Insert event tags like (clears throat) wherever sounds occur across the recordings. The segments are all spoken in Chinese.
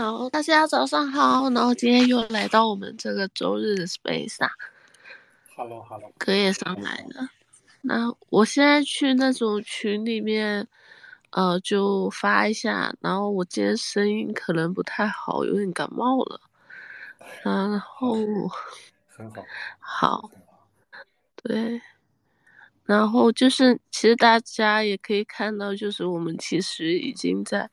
好，大家早上好。然后今天又来到我们这个周日的 space 啊。Hello，Hello。歌也上来了。那我现在去那种群里面，呃，就发一下。然后我今天声音可能不太好，有点感冒了。(laughs) 然后。很好。好。对。然后就是，其实大家也可以看到，就是我们其实已经在，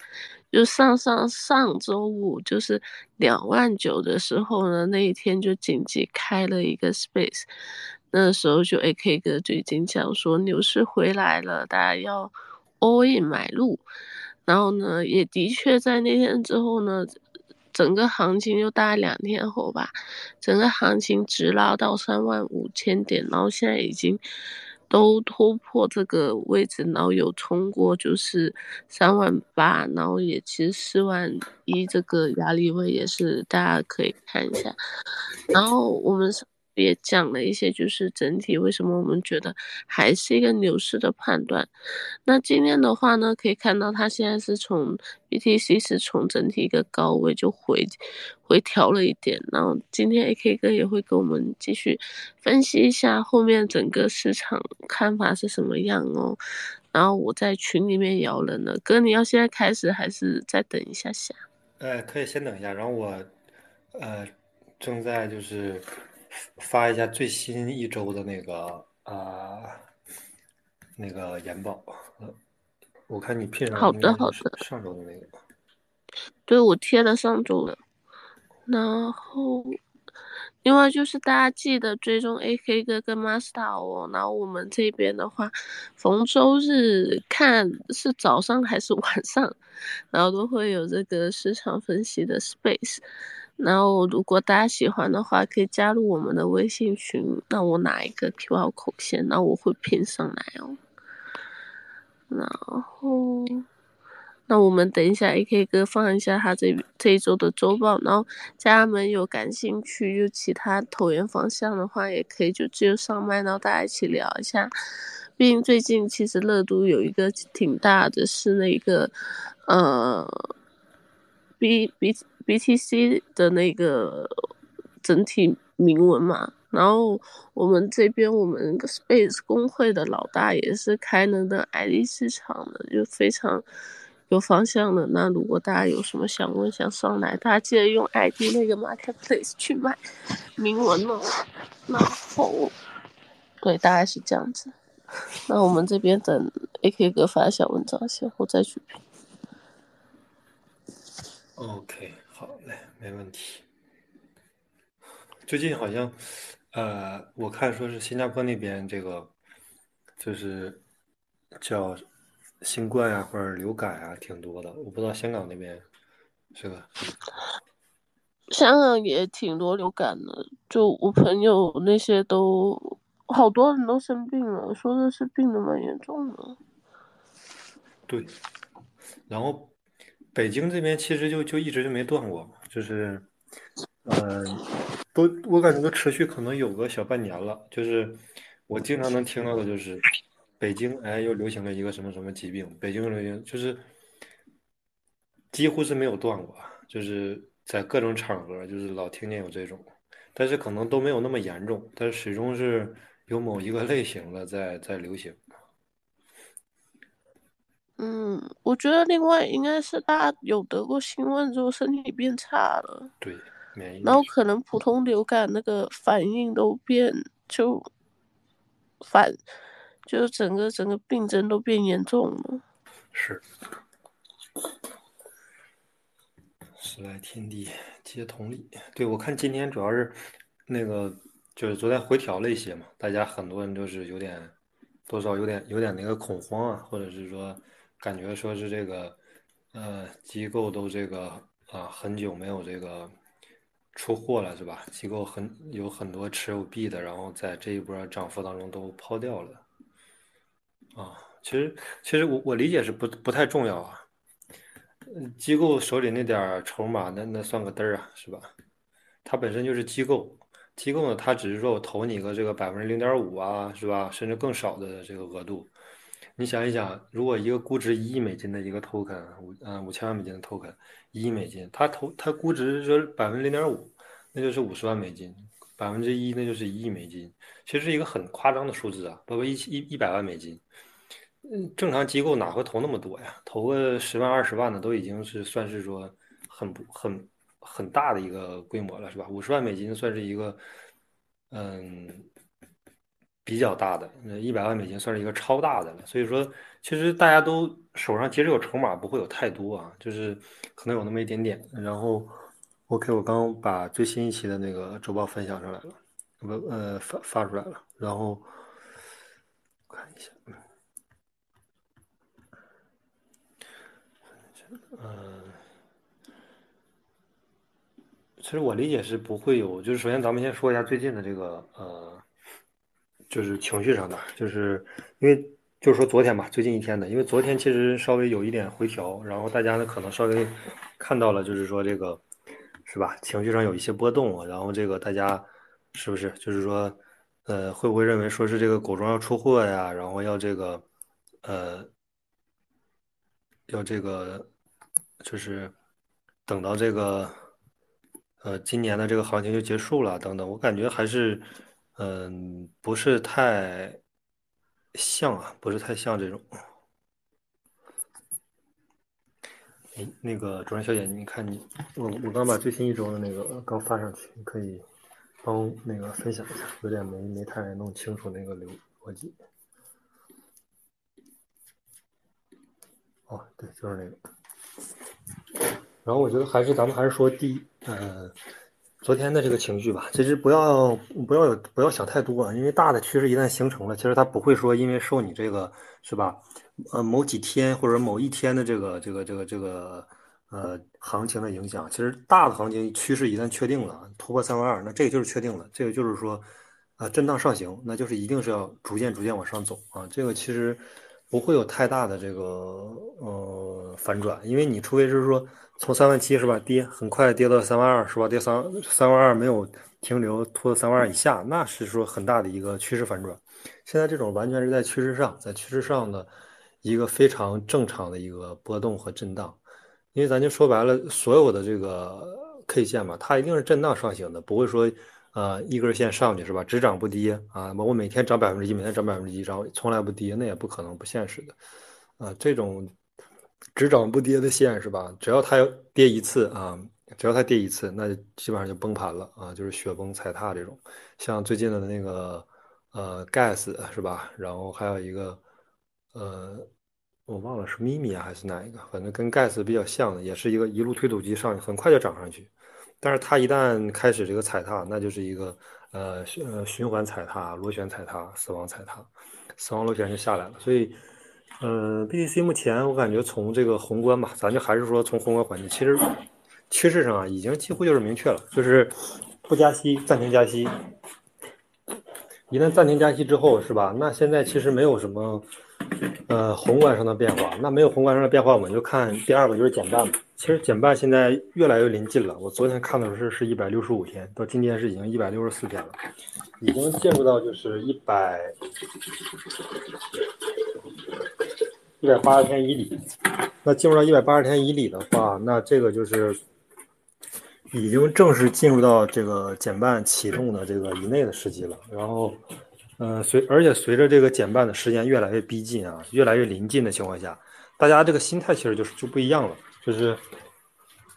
就上上上周五，就是两万九的时候呢，那一天就紧急开了一个 space，那时候就 AK 哥就已经讲说牛市回来了，大家要 all in 买入，然后呢，也的确在那天之后呢，整个行情就大概两天后吧，整个行情直拉到三万五千点，然后现在已经。都突破这个位置，然后有冲过就是三万八，然后也其实四万一这个压力位也是大家可以看一下，然后我们也讲了一些，就是整体为什么我们觉得还是一个牛市的判断。那今天的话呢，可以看到它现在是从 BTC 是从整体一个高位就回回调了一点。然后今天 AK 哥也会跟我们继续分析一下后面整个市场看法是什么样哦。然后我在群里面摇人了，哥你要现在开始还是再等一下下？呃，可以先等一下。然后我呃正在就是。发一下最新一周的那个啊，那个研报。我看你片上好的好的，上周的那个。对，我贴了上周的。然后，另外就是大家记得追踪 AK 哥跟 Master 哦。然后我们这边的话，逢周日看是早上还是晚上，然后都会有这个市场分析的 Space。然后，如果大家喜欢的话，可以加入我们的微信群。那我拿一个 QR 口先，那我会拼上来哦。然后，那我们等一下，AK 哥放一下他这这一周的周报。然后，家人们有感兴趣就其他投研方向的话，也可以就直接上麦，然后大家一起聊一下。毕竟最近其实热度有一个挺大的，是那个呃，B B。BTC 的那个整体铭文嘛，然后我们这边我们 Space 工会的老大也是开能的 ID 市场的，就非常有方向的。那如果大家有什么想问想上来，大家记得用 ID 那个 Marketplace 去买铭文哦。然后，对，大概是这样子。那我们这边等 AK 哥发小文章先，后再去评。OK。没问题。最近好像，呃，我看说是新加坡那边这个，就是叫新冠啊或者流感啊挺多的，我不知道香港那边是吧？香港也挺多流感的，就我朋友那些都好多人都生病了，说的是病的蛮严重的。对，然后北京这边其实就就一直就没断过。就是，呃，都我感觉都持续可能有个小半年了。就是我经常能听到的，就是北京哎又流行了一个什么什么疾病，北京流行就是几乎是没有断过，就是在各种场合就是老听见有这种，但是可能都没有那么严重，但是始终是有某一个类型的在在流行。嗯，我觉得另外应该是大家有得过新冠之后身体变差了，对，免疫，然后可能普通流感那个反应都变就反，就是整个整个病症都变严重了。是，时来天地皆同理。对，我看今天主要是那个就是昨天回调了一些嘛，大家很多人就是有点多少有点有点那个恐慌啊，或者是说。感觉说是这个，呃，机构都这个啊，很久没有这个出货了，是吧？机构很有很多持有币的，然后在这一波涨幅当中都抛掉了。啊，其实其实我我理解是不不太重要啊。机构手里那点筹码，那那算个嘚儿啊，是吧？它本身就是机构，机构呢，它只是说我投你个这个百分之零点五啊，是吧？甚至更少的这个额度。你想一想，如果一个估值一亿美金的一个 token，五嗯五千万美金的 token，一亿美金，它投它估值是百分之零点五，那就是五十万美金，百分之一那就是一亿美金，其实是一个很夸张的数字啊，包括一一一百万美金，嗯，正常机构哪会投那么多呀？投个十万二十万的都已经是算是说很不很很大的一个规模了，是吧？五十万美金算是一个嗯。比较大的，那一百万美金算是一个超大的了。所以说，其实大家都手上其实有筹码，不会有太多啊，就是可能有那么一点点。然后，OK，我刚把最新一期的那个周报分享出来了，不呃发发出来了。然后看一下，嗯，其实我理解是不会有，就是首先咱们先说一下最近的这个呃。就是情绪上的，就是因为就是说昨天吧，最近一天的，因为昨天其实稍微有一点回调，然后大家呢可能稍微看到了，就是说这个是吧，情绪上有一些波动，然后这个大家是不是就是说呃会不会认为说是这个狗庄要出货呀，然后要这个呃要这个就是等到这个呃今年的这个行情就结束了等等，我感觉还是。嗯，不是太像啊，不是太像这种。哎，那个主任小姐，你看你，我我刚把最新一周的那个刚发上去，你可以帮那个分享一下，有点没没太弄清楚那个流逻辑。哦，对，就是那个。然后我觉得还是咱们还是说第一，呃。昨天的这个情绪吧，其实不要不要有不要想太多，因为大的趋势一旦形成了，其实它不会说因为受你这个是吧，呃某几天或者某一天的这个这个这个这个呃行情的影响，其实大的行情趋势一旦确定了突破三万二，那这个就是确定了，这个就是说啊震荡上行，那就是一定是要逐渐逐渐往上走啊，这个其实不会有太大的这个呃反转，因为你除非是说。从三万七是吧，跌很快跌到三万二是吧？跌三三万二没有停留，拖到三万二以下，那是说很大的一个趋势反转。现在这种完全是在趋势上，在趋势上的一个非常正常的一个波动和震荡。因为咱就说白了，所有的这个 K 线嘛，它一定是震荡上行的，不会说呃一根线上去是吧，只涨不跌啊。我每天涨百分之一，每天涨百分之一，然后从来不跌，那也不可能，不现实的啊。这种。只涨不跌的线是吧？只要它要跌一次啊，只要它跌一次，那就基本上就崩盘了啊，就是雪崩踩踏这种。像最近的那个呃 gas 是吧？然后还有一个呃，我忘了是咪咪还是哪一个，反正跟 gas 比较像的，也是一个一路推土机上去，很快就涨上去。但是它一旦开始这个踩踏，那就是一个呃循循环踩踏、螺旋踩踏、死亡踩踏，死亡螺旋就下来了，所以。嗯，BTC 目前我感觉从这个宏观吧，咱就还是说从宏观环境，其实趋势上啊，已经几乎就是明确了，就是不加息，暂停加息。一旦暂停加息之后，是吧？那现在其实没有什么呃宏观上的变化，那没有宏观上的变化，我们就看第二个就是减半。其实减半现在越来越临近了，我昨天看的是是一百六十五天，到今天是已经一百六十四天了，已经进入到就是一百。一百八十天以里，那进入到一百八十天以里的话，那这个就是已经正式进入到这个减半启动的这个以内的时机了。然后，呃，随而且随着这个减半的时间越来越逼近啊，越来越临近的情况下，大家这个心态其实就是就不一样了，就是，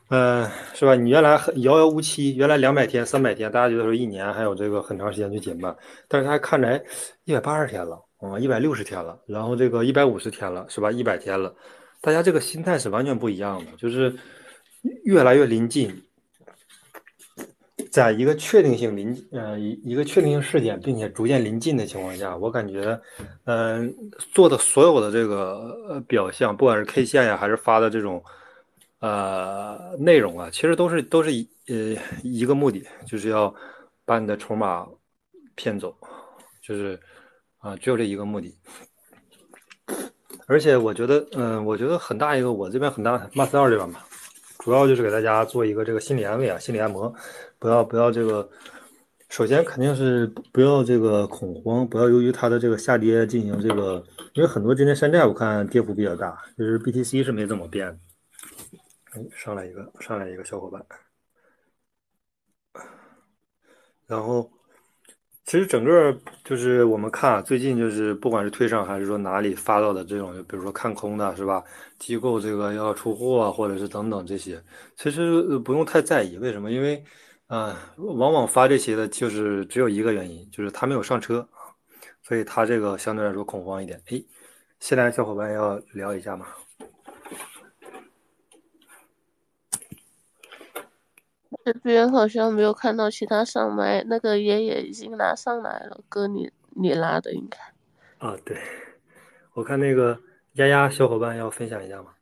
呃，是吧？你原来遥遥无期，原来两百天、三百天，大家觉得说一年还有这个很长时间去减半，但是他看来一百八十天了。啊，一百六十天了，然后这个一百五十天了，是吧？一百天了，大家这个心态是完全不一样的，就是越来越临近，在一个确定性临呃一一个确定性事件，并且逐渐临近的情况下，我感觉，嗯，做的所有的这个呃表象，不管是 K 线呀，还是发的这种呃内容啊，其实都是都是一呃一个目的，就是要把你的筹码骗走，就是。啊，只有这一个目的，而且我觉得，嗯，我觉得很大一个，我这边很大，m a s 二这边吧，主要就是给大家做一个这个心理安慰啊，心理按摩，不要不要这个，首先肯定是不要这个恐慌，不要由于它的这个下跌进行这个，因为很多今天山寨我看跌幅比较大，就是 BTC 是没怎么变。哎，上来一个，上来一个小伙伴。然后，其实整个就是我们看啊，最近就是不管是推上还是说哪里发到的这种，就比如说看空的是吧？机构这个要出货啊，或者是等等这些，其实不用太在意。为什么？因为啊，往往发这些的，就是只有一个原因，就是他没有上车啊，所以他这个相对来说恐慌一点。哎，新来的小伙伴要聊一下吗？这边好像没有看到其他上麦，那个爷爷已经拿上来了，哥你你拉的应该。啊，对，我看那个丫丫小伙伴要分享一下吗？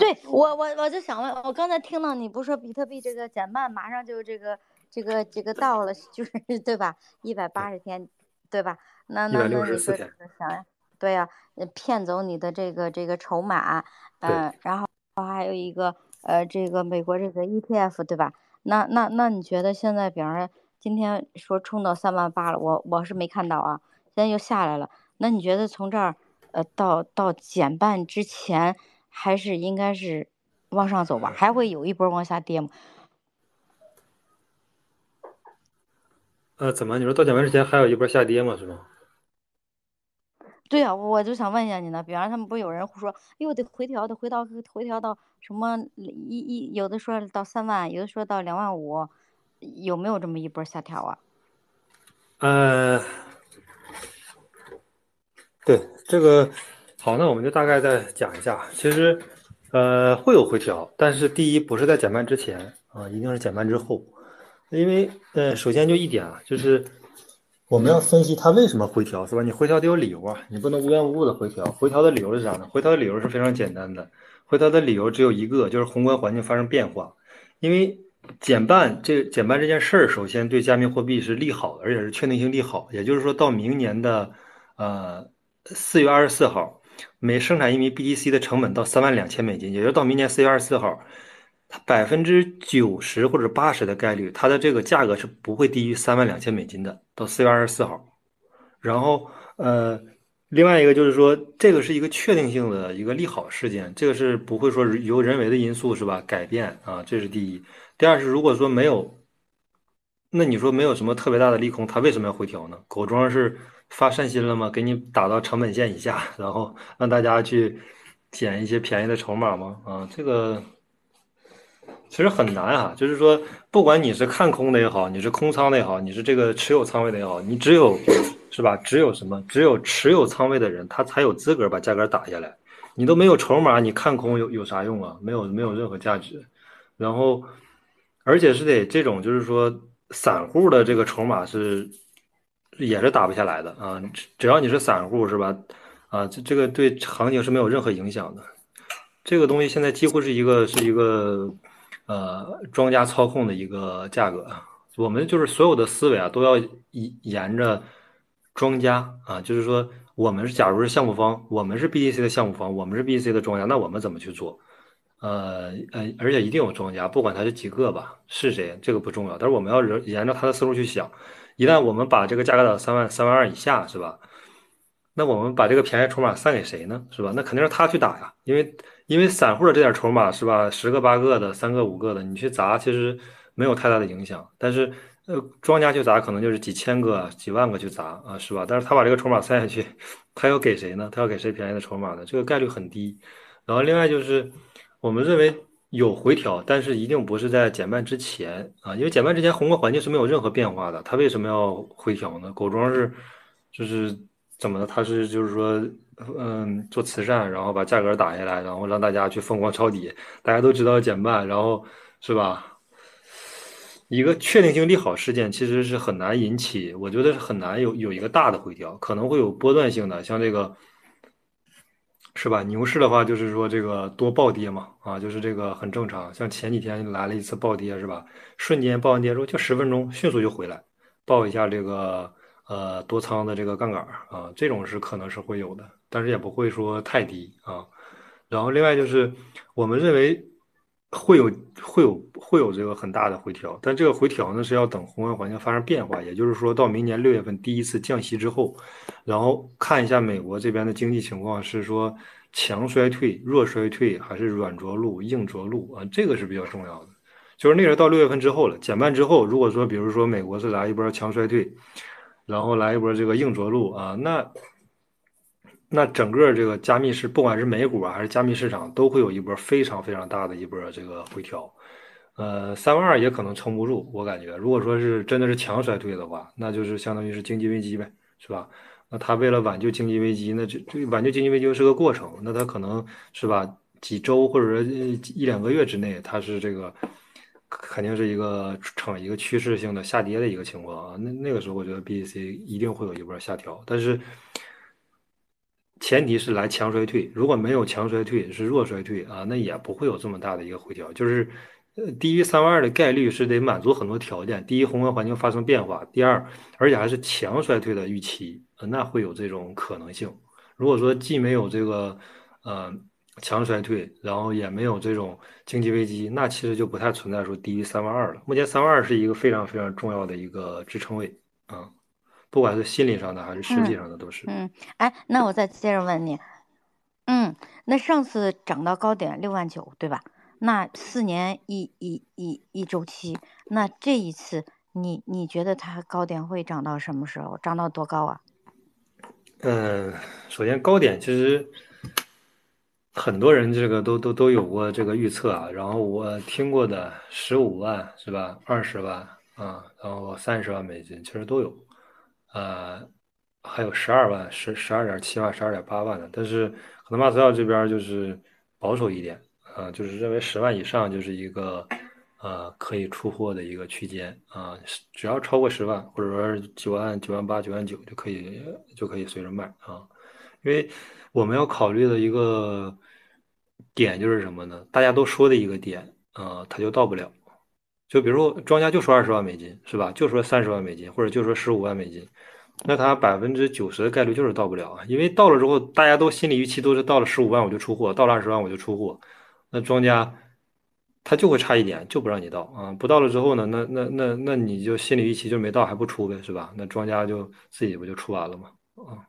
对我，我我就想问，我刚才听到你不说比特币这个减半马上就这个这个这个到了，就是对吧？一百八十天，对吧？那那那你说想呀？对呀，骗走你的这个这个筹码，嗯，然后还有一个呃这个美国这个 ETF，对吧？那那那你觉得现在，比方说今天说冲到三万八了，我我是没看到啊，现在又下来了。那你觉得从这儿呃到到减半之前？还是应该是往上走吧，还会有一波往下跌吗？呃，怎么？你说到减半之前还有一波下跌吗？是吗？对呀，我就想问一下你呢。比方他们不有人说，哟，得回调，得回到回调到什么一一，有的说到三万，有的说到两万五，有没有这么一波下调啊？呃，对这个。好，那我们就大概再讲一下。其实，呃，会有回调，但是第一不是在减半之前啊，一定是减半之后。因为，呃，首先就一点啊，就是我们要分析它为什么回调，是吧？你回调得有理由啊，你不能无缘无故的回调。回调的理由是啥呢？回调的理由是非常简单的，回调的理由只有一个，就是宏观环境发生变化。因为减半这减半这件事儿，首先对加密货币是利好的，而且是确定性利好。也就是说到明年的呃四月二十四号。每生产一枚 BTC 的成本到三万两千美金，也就到明年四月二十四号，它百分之九十或者八十的概率，它的这个价格是不会低于三万两千美金的。到四月二十四号，然后呃，另外一个就是说，这个是一个确定性的一个利好事件，这个是不会说由人为的因素是吧改变啊，这是第一。第二是如果说没有，那你说没有什么特别大的利空，它为什么要回调呢？狗庄是。发善心了吗？给你打到成本线以下，然后让大家去捡一些便宜的筹码吗？啊，这个其实很难啊。就是说，不管你是看空的也好，你是空仓的也好，你是这个持有仓位的也好，你只有是吧？只有什么？只有持有仓位的人，他才有资格把价格打下来。你都没有筹码，你看空有有啥用啊？没有没有任何价值。然后，而且是得这种，就是说，散户的这个筹码是。也是打不下来的啊！只要你是散户，是吧？啊，这这个对行情是没有任何影响的。这个东西现在几乎是一个是一个呃庄家操控的一个价格。我们就是所有的思维啊，都要沿沿着庄家啊，就是说我们是假如是项目方，我们是 BTC 的项目方，我们是 BTC 的庄家，那我们怎么去做？呃呃，而且一定有庄家，不管他是几个吧，是谁这个不重要，但是我们要沿着他的思路去想。一旦我们把这个价格打到三万三万二以下，是吧？那我们把这个便宜筹码散给谁呢？是吧？那肯定是他去打呀，因为因为散户的这点筹码是吧，十个八个的，三个五个的，你去砸其实没有太大的影响。但是呃，庄家去砸可能就是几千个、几万个去砸啊，是吧？但是他把这个筹码塞下去，(laughs) 他要给谁呢？他要给谁便宜的筹码呢？这个概率很低。然后另外就是我们认为。有回调，但是一定不是在减半之前啊，因为减半之前宏观环境是没有任何变化的，它为什么要回调呢？狗庄是就是怎么的？它是就是说，嗯，做慈善，然后把价格打下来，然后让大家去疯狂抄底。大家都知道减半，然后是吧？一个确定性利好事件其实是很难引起，我觉得是很难有有一个大的回调，可能会有波段性的，像这个。是吧？牛市的话，就是说这个多暴跌嘛，啊，就是这个很正常。像前几天来了一次暴跌，是吧？瞬间暴完跌之后，就十分钟迅速就回来，报一下这个呃多仓的这个杠杆啊，这种是可能是会有的，但是也不会说太低啊。然后另外就是我们认为会有会有会有这个很大的回调，但这个回调呢是要等宏观环境发生变化，也就是说到明年六月份第一次降息之后，然后看一下美国这边的经济情况是说强衰退、弱衰退还是软着陆、硬着陆啊，这个是比较重要的。就是那个到六月份之后了，减半之后，如果说比如说美国是来一波强衰退，然后来一波这个硬着陆啊，那。那整个这个加密市，不管是美股啊还是加密市场，都会有一波非常非常大的一波这个回调，呃，三万二也可能撑不住。我感觉，如果说是真的是强衰退的话，那就是相当于是经济危机呗，是吧？那他为了挽救经济危机，那这这挽救经济危机是个过程，那他可能是吧，几周或者说一两个月之内，它是这个肯定是一个呈一个趋势性的下跌的一个情况啊。那那个时候，我觉得 B、C 一定会有一波下调，但是。前提是来强衰退，如果没有强衰退，是弱衰退啊，那也不会有这么大的一个回调。就是，呃，低于三万二的概率是得满足很多条件：第一，宏观环境发生变化；第二，而且还是强衰退的预期，那会有这种可能性。如果说既没有这个，呃，强衰退，然后也没有这种经济危机，那其实就不太存在说低于三万二了。目前三万二是一个非常非常重要的一个支撑位啊。不管是心理上的还是实际上的，都是。嗯，哎，那我再接着问你，嗯，那上次涨到高点六万九，对吧？那四年一一一一周期，那这一次你你觉得它高点会涨到什么时候？涨到多高啊？嗯，首先高点其实很多人这个都都都有过这个预测啊，然后我听过的十五万是吧？二十万啊，然后三十万美金，其实都有。呃，还有十二万、十十二点七万、十二点八万的，但是可能马斯克这边就是保守一点，啊，就是认为十万以上就是一个呃可以出货的一个区间啊，只要超过十万，或者说九万、九万八、九万九就可以就可以随着卖啊，因为我们要考虑的一个点就是什么呢？大家都说的一个点，啊，它就到不了。就比如说庄家就说二十万美金是吧？就说三十万美金，或者就说十五万美金，那他百分之九十的概率就是到不了啊，因为到了之后，大家都心理预期都是到了十五万我就出货，到了二十万我就出货，那庄家他就会差一点，就不让你到啊，不到了之后呢，那那那那你就心理预期就没到还不出呗，是吧？那庄家就自己不就出完了吗？啊，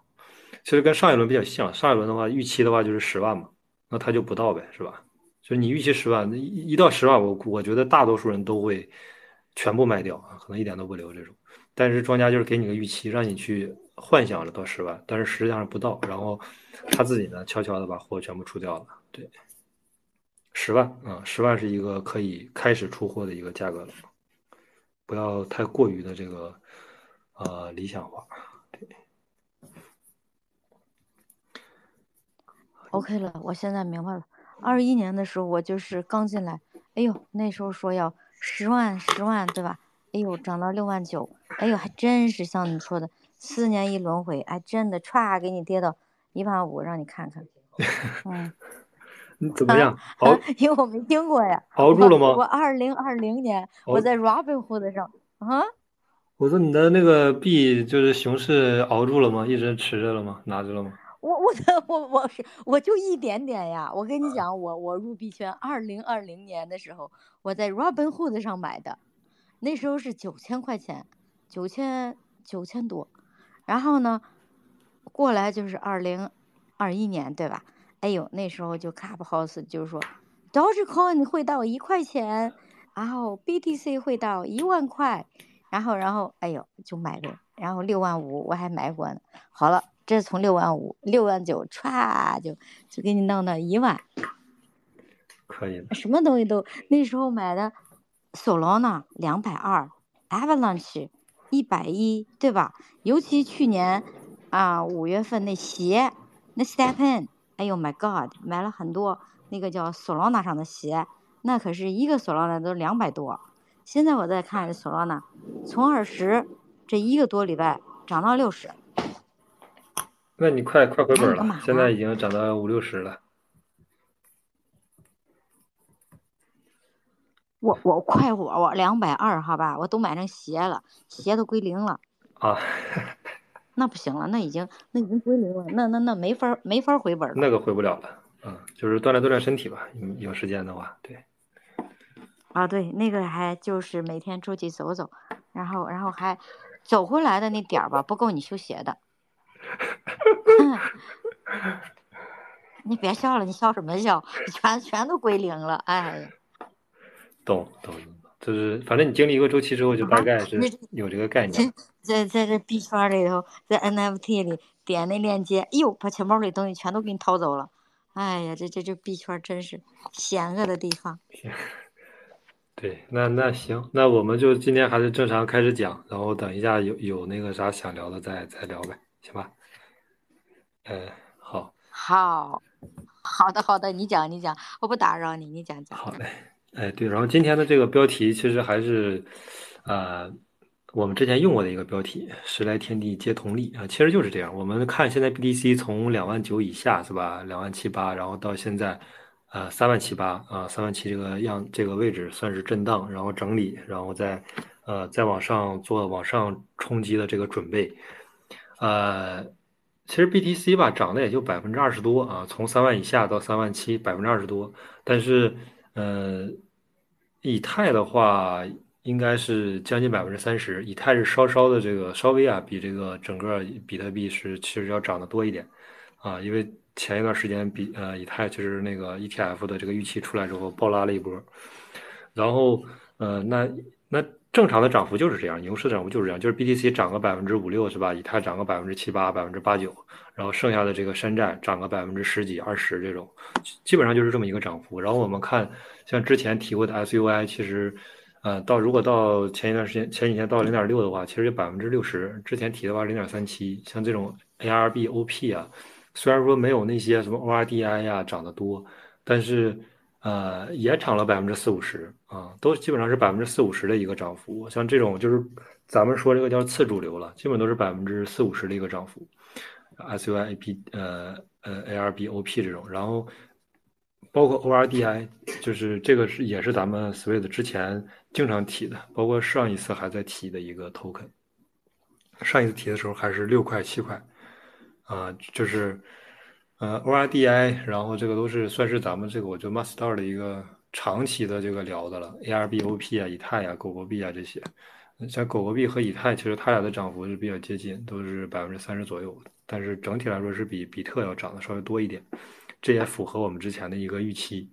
其实跟上一轮比较像，上一轮的话预期的话就是十万嘛，那他就不到呗，是吧？就你预期十万，一一到十万，我我觉得大多数人都会全部卖掉啊，可能一点都不留这种。但是庄家就是给你个预期，让你去幻想着到十万，但是实际上不到，然后他自己呢悄悄的把货全部出掉了。对，十万啊，十万是一个可以开始出货的一个价格了，不要太过于的这个呃理想化。对，OK 了，我现在明白了。二一年的时候，我就是刚进来，哎呦，那时候说要十万十万，对吧？哎呦，涨到六万九，哎呦，还真是像你说的，四年一轮回，哎，真的歘给你跌到一万五，让你看看。嗯，(laughs) 你怎么样？熬？(laughs) 因为我没听过呀。熬住了吗？我二零二零年我在 Robinhood 上啊。我说你的那个币就是熊市熬住了吗？一直持着了吗？拿着了吗？我我的我我是我就一点点呀！我跟你讲，我我入币圈，二零二零年的时候，我在 Robinhood 上买的，那时候是九千块钱，九千九千多，然后呢，过来就是二零二一年，对吧？哎呦，那时候就 Clubhouse 就是说，Dogecoin 会到一块钱，然后 BTC 会到一万块，然后然后哎呦就买了，然后六万五我还买过呢。好了。这从六万五、六万九，歘就就给你弄到一万，可以什么东西都那时候买的，Solana 两百二，Avalanche 一百一，对吧？尤其去年啊五月份那鞋，那 Stephen，哎呦 My God，买了很多那个叫 Solana 上的鞋，那可是一个 Solana 都两百多。现在我在看 Solana，从二十这一个多礼拜涨到六十。那你快快回本了，现在已经涨到五六十了。我我快我我两百二，好吧，我都买成鞋了，鞋都归零了。啊。那不行了，那已经那已经归零了，那那那没法没法回本了。那个回不了了，嗯，就是锻炼锻炼身体吧，有时间的话，对。啊，对，那个还就是每天出去走走，然后然后还走回来的那点儿吧，不够你修鞋的。(laughs) 你别笑了，你笑什么笑？全全都归零了，哎呀。懂懂，就是反正你经历一个周期之后，就大概是有这个概念。在在这币圈里头，在 NFT 里点那链接，哎呦，把钱包里东西全都给你掏走了。哎呀，这这这币圈真是险恶的地方。(laughs) 对，那那行，那我们就今天还是正常开始讲，然后等一下有有那个啥想聊的再再聊呗，行吧？嗯，好。好，好的好的，你讲你讲，我不打扰你，你讲讲。好嘞，哎对，然后今天的这个标题其实还是，呃。我们之前用过的一个标题“时来天地皆同力”啊，其实就是这样。我们看现在 BTC 从两万九以下是吧，两万七八，然后到现在，呃，三万七八啊，三万七这个样这个位置算是震荡，然后整理，然后再，呃，再往上做往上冲击的这个准备。呃，其实 BTC 吧涨的也就百分之二十多啊，从三万以下到三万七，百分之二十多。但是，呃，以太的话。应该是将近百分之三十，以太是稍稍的这个稍微啊，比这个整个比特币是其实要涨得多一点，啊，因为前一段时间比呃以太就是那个 ETF 的这个预期出来之后爆拉了一波，然后呃那那正常的涨幅就是这样，牛市的涨幅就是这样，就是 BTC 涨个百分之五六是吧？以太涨个百分之七八、百分之八九，然后剩下的这个山寨涨个百分之十几、二十这种，基本上就是这么一个涨幅。然后我们看像之前提过的 SUI，其实。呃，到如果到前一段时间前几天到零点六的话，其实就百分之六十。之前提的话零点三七，像这种 ARB OP 啊，虽然说没有那些什么 ORDI 呀涨得多，但是呃也涨了百分之四五十啊，都基本上是百分之四五十的一个涨幅。像这种就是咱们说这个叫次主流了，基本都是百分之四五十的一个涨幅。SUIP 呃呃 ARB OP 这种，然后。包括 ORDI，就是这个是也是咱们 Sweet 之前经常提的，包括上一次还在提的一个 token。上一次提的时候还是六块七块，啊，就是呃 ORDI，然后这个都是算是咱们这个我觉得 Master 的一个长期的这个聊的了，ARBOP 啊、以太啊、狗狗币啊这些，像狗狗币和以太其实它俩的涨幅是比较接近，都是百分之三十左右，但是整体来说是比比特要涨的稍微多一点。这也符合我们之前的一个预期。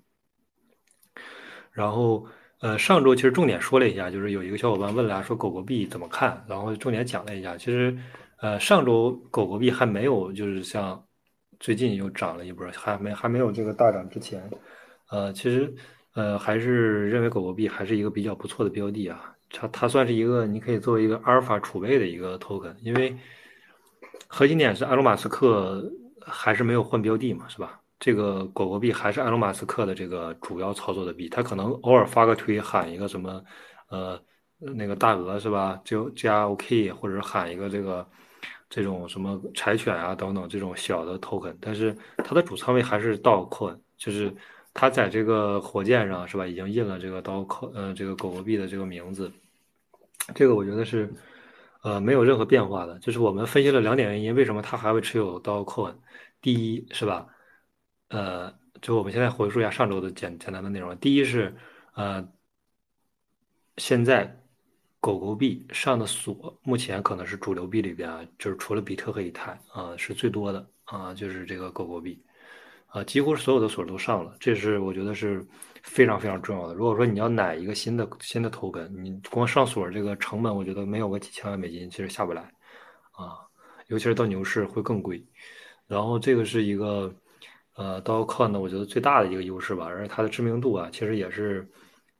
然后，呃，上周其实重点说了一下，就是有一个小伙伴问了，说狗狗币怎么看？然后重点讲了一下。其实，呃，上周狗狗币还没有，就是像最近又涨了一波，还没还没有这个大涨之前，呃，其实，呃，还是认为狗狗币还是一个比较不错的标的啊。它它算是一个你可以作为一个阿尔法储备的一个 token，因为核心点是埃隆·马斯克还是没有换标的嘛，是吧？这个狗狗币还是埃隆·马斯克的这个主要操作的币，他可能偶尔发个推喊一个什么，呃，那个大鹅是吧？就加 OK，或者喊一个这个这种什么柴犬啊等等这种小的 token，但是它的主仓位还是 dog coin 就是它在这个火箭上是吧？已经印了这个 Dogecoin，呃，这个狗狗币的这个名字，这个我觉得是呃没有任何变化的。就是我们分析了两点原因，为什么它还会持有 dog coin 第一是吧？呃，就我们现在回溯一下上周的简简单的内容。第一是，呃，现在狗狗币上的锁目前可能是主流币里边啊，就是除了比特和以太啊是最多的啊，就是这个狗狗币啊，几乎所有的锁都上了，这是我觉得是非常非常重要的。如果说你要奶一个新的新的头根你光上锁这个成本，我觉得没有个几千万美金其实下不来啊，尤其是到牛市会更贵。然后这个是一个。呃，doge 呢，我觉得最大的一个优势吧，而且它的知名度啊，其实也是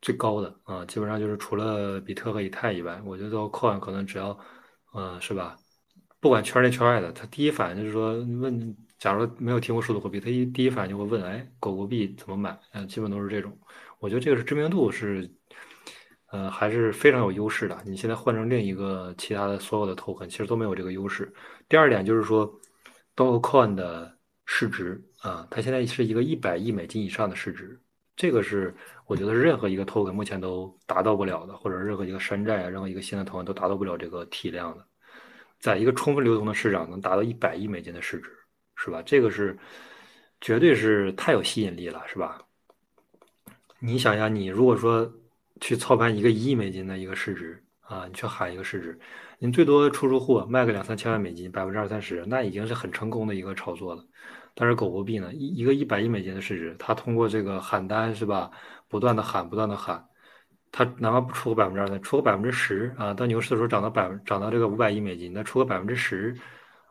最高的啊。基本上就是除了比特和以太以外，我觉得 Coin 可能只要，呃，是吧？不管圈内圈外的，他第一反应就是说问，假如没有听过数字货币，他一第一反应就会问，哎，狗狗币怎么买？嗯，基本都是这种。我觉得这个是知名度是，呃，还是非常有优势的。你现在换成另一个其他的所有的 token，其实都没有这个优势。第二点就是说，DogCoin 的市值。啊，它现在是一个一百亿美金以上的市值，这个是我觉得任何一个 token 目前都达到不了的，或者任何一个山寨啊，任何一个新的 token 都达到不了这个体量的，在一个充分流通的市场能达到一百亿美金的市值，是吧？这个是绝对是太有吸引力了，是吧？你想想，你如果说去操盘一个一亿美金的一个市值啊，你去喊一个市值，你最多出出货卖个两三千万美金，百分之二三十，那已经是很成功的一个炒作了。但是狗狗币呢，一一个一百亿美金的市值，它通过这个喊单是吧，不断的喊，不断的喊，它哪怕不出个百分之二三，出个百分之十啊，到牛市的时候涨到百分涨到这个五百亿美金，那出个百分之十